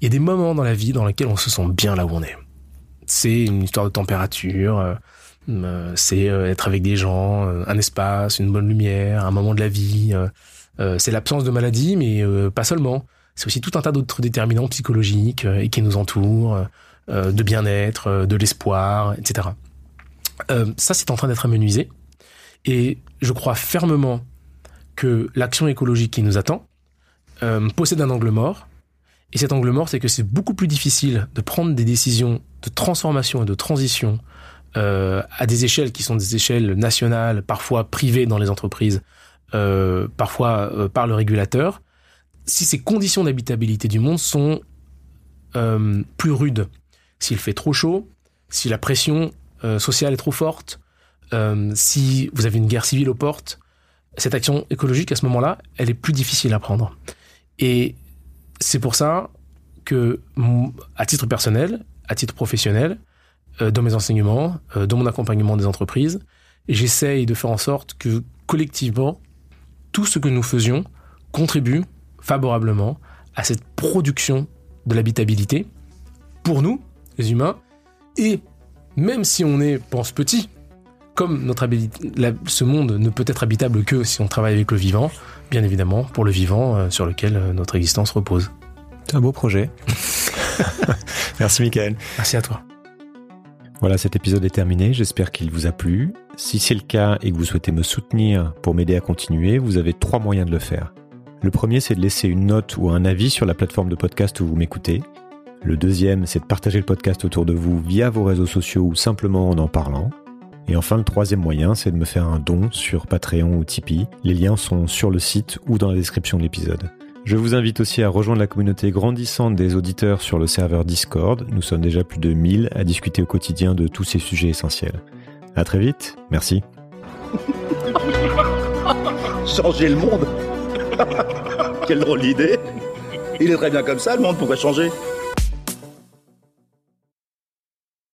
[SPEAKER 7] Il y a des moments dans la vie dans lesquels on se sent bien là où on est. C'est une histoire de température, euh, euh, c'est euh, être avec des gens, euh, un espace, une bonne lumière, un moment de la vie. Euh, c'est l'absence de maladie, mais euh, pas seulement. C'est aussi tout un tas d'autres déterminants psychologiques euh, et qui nous entourent, de bien-être, de l'espoir, etc. Ça, c'est en train d'être amenuisé. Et je crois fermement que l'action écologique qui nous attend euh, possède un angle mort. Et cet angle mort, c'est que c'est beaucoup plus difficile de prendre des décisions de transformation et de transition euh, à des échelles qui sont des échelles nationales, parfois privées dans les entreprises, euh, parfois euh, par le régulateur, si ces conditions d'habitabilité du monde sont euh, plus rudes. S'il fait trop chaud, si la pression sociale est trop forte, si vous avez une guerre civile aux portes, cette action écologique à ce moment-là, elle est plus difficile à prendre. Et c'est pour ça que, à titre personnel, à titre professionnel, dans mes enseignements, dans mon accompagnement des entreprises, j'essaye de faire en sorte que collectivement, tout ce que nous faisions contribue favorablement à cette production de l'habitabilité pour nous, les humains, et même si on est, pense petit, comme notre ce monde ne peut être habitable que si on travaille avec le vivant, bien évidemment, pour le vivant euh, sur lequel euh, notre existence repose.
[SPEAKER 1] C'est un beau projet. Merci Michael.
[SPEAKER 7] Merci à toi.
[SPEAKER 1] Voilà, cet épisode est terminé. J'espère qu'il vous a plu. Si c'est le cas et que vous souhaitez me soutenir pour m'aider à continuer, vous avez trois moyens de le faire. Le premier, c'est de laisser une note ou un avis sur la plateforme de podcast où vous m'écoutez. Le deuxième, c'est de partager le podcast autour de vous via vos réseaux sociaux ou simplement en en parlant. Et enfin, le troisième moyen, c'est de me faire un don sur Patreon ou Tipeee. Les liens sont sur le site ou dans la description de l'épisode. Je vous invite aussi à rejoindre la communauté grandissante des auditeurs sur le serveur Discord. Nous sommes déjà plus de 1000 à discuter au quotidien de tous ces sujets essentiels. À très vite. Merci.
[SPEAKER 8] Changer le monde Quelle drôle d'idée Il est très bien comme ça, le monde pourrait changer.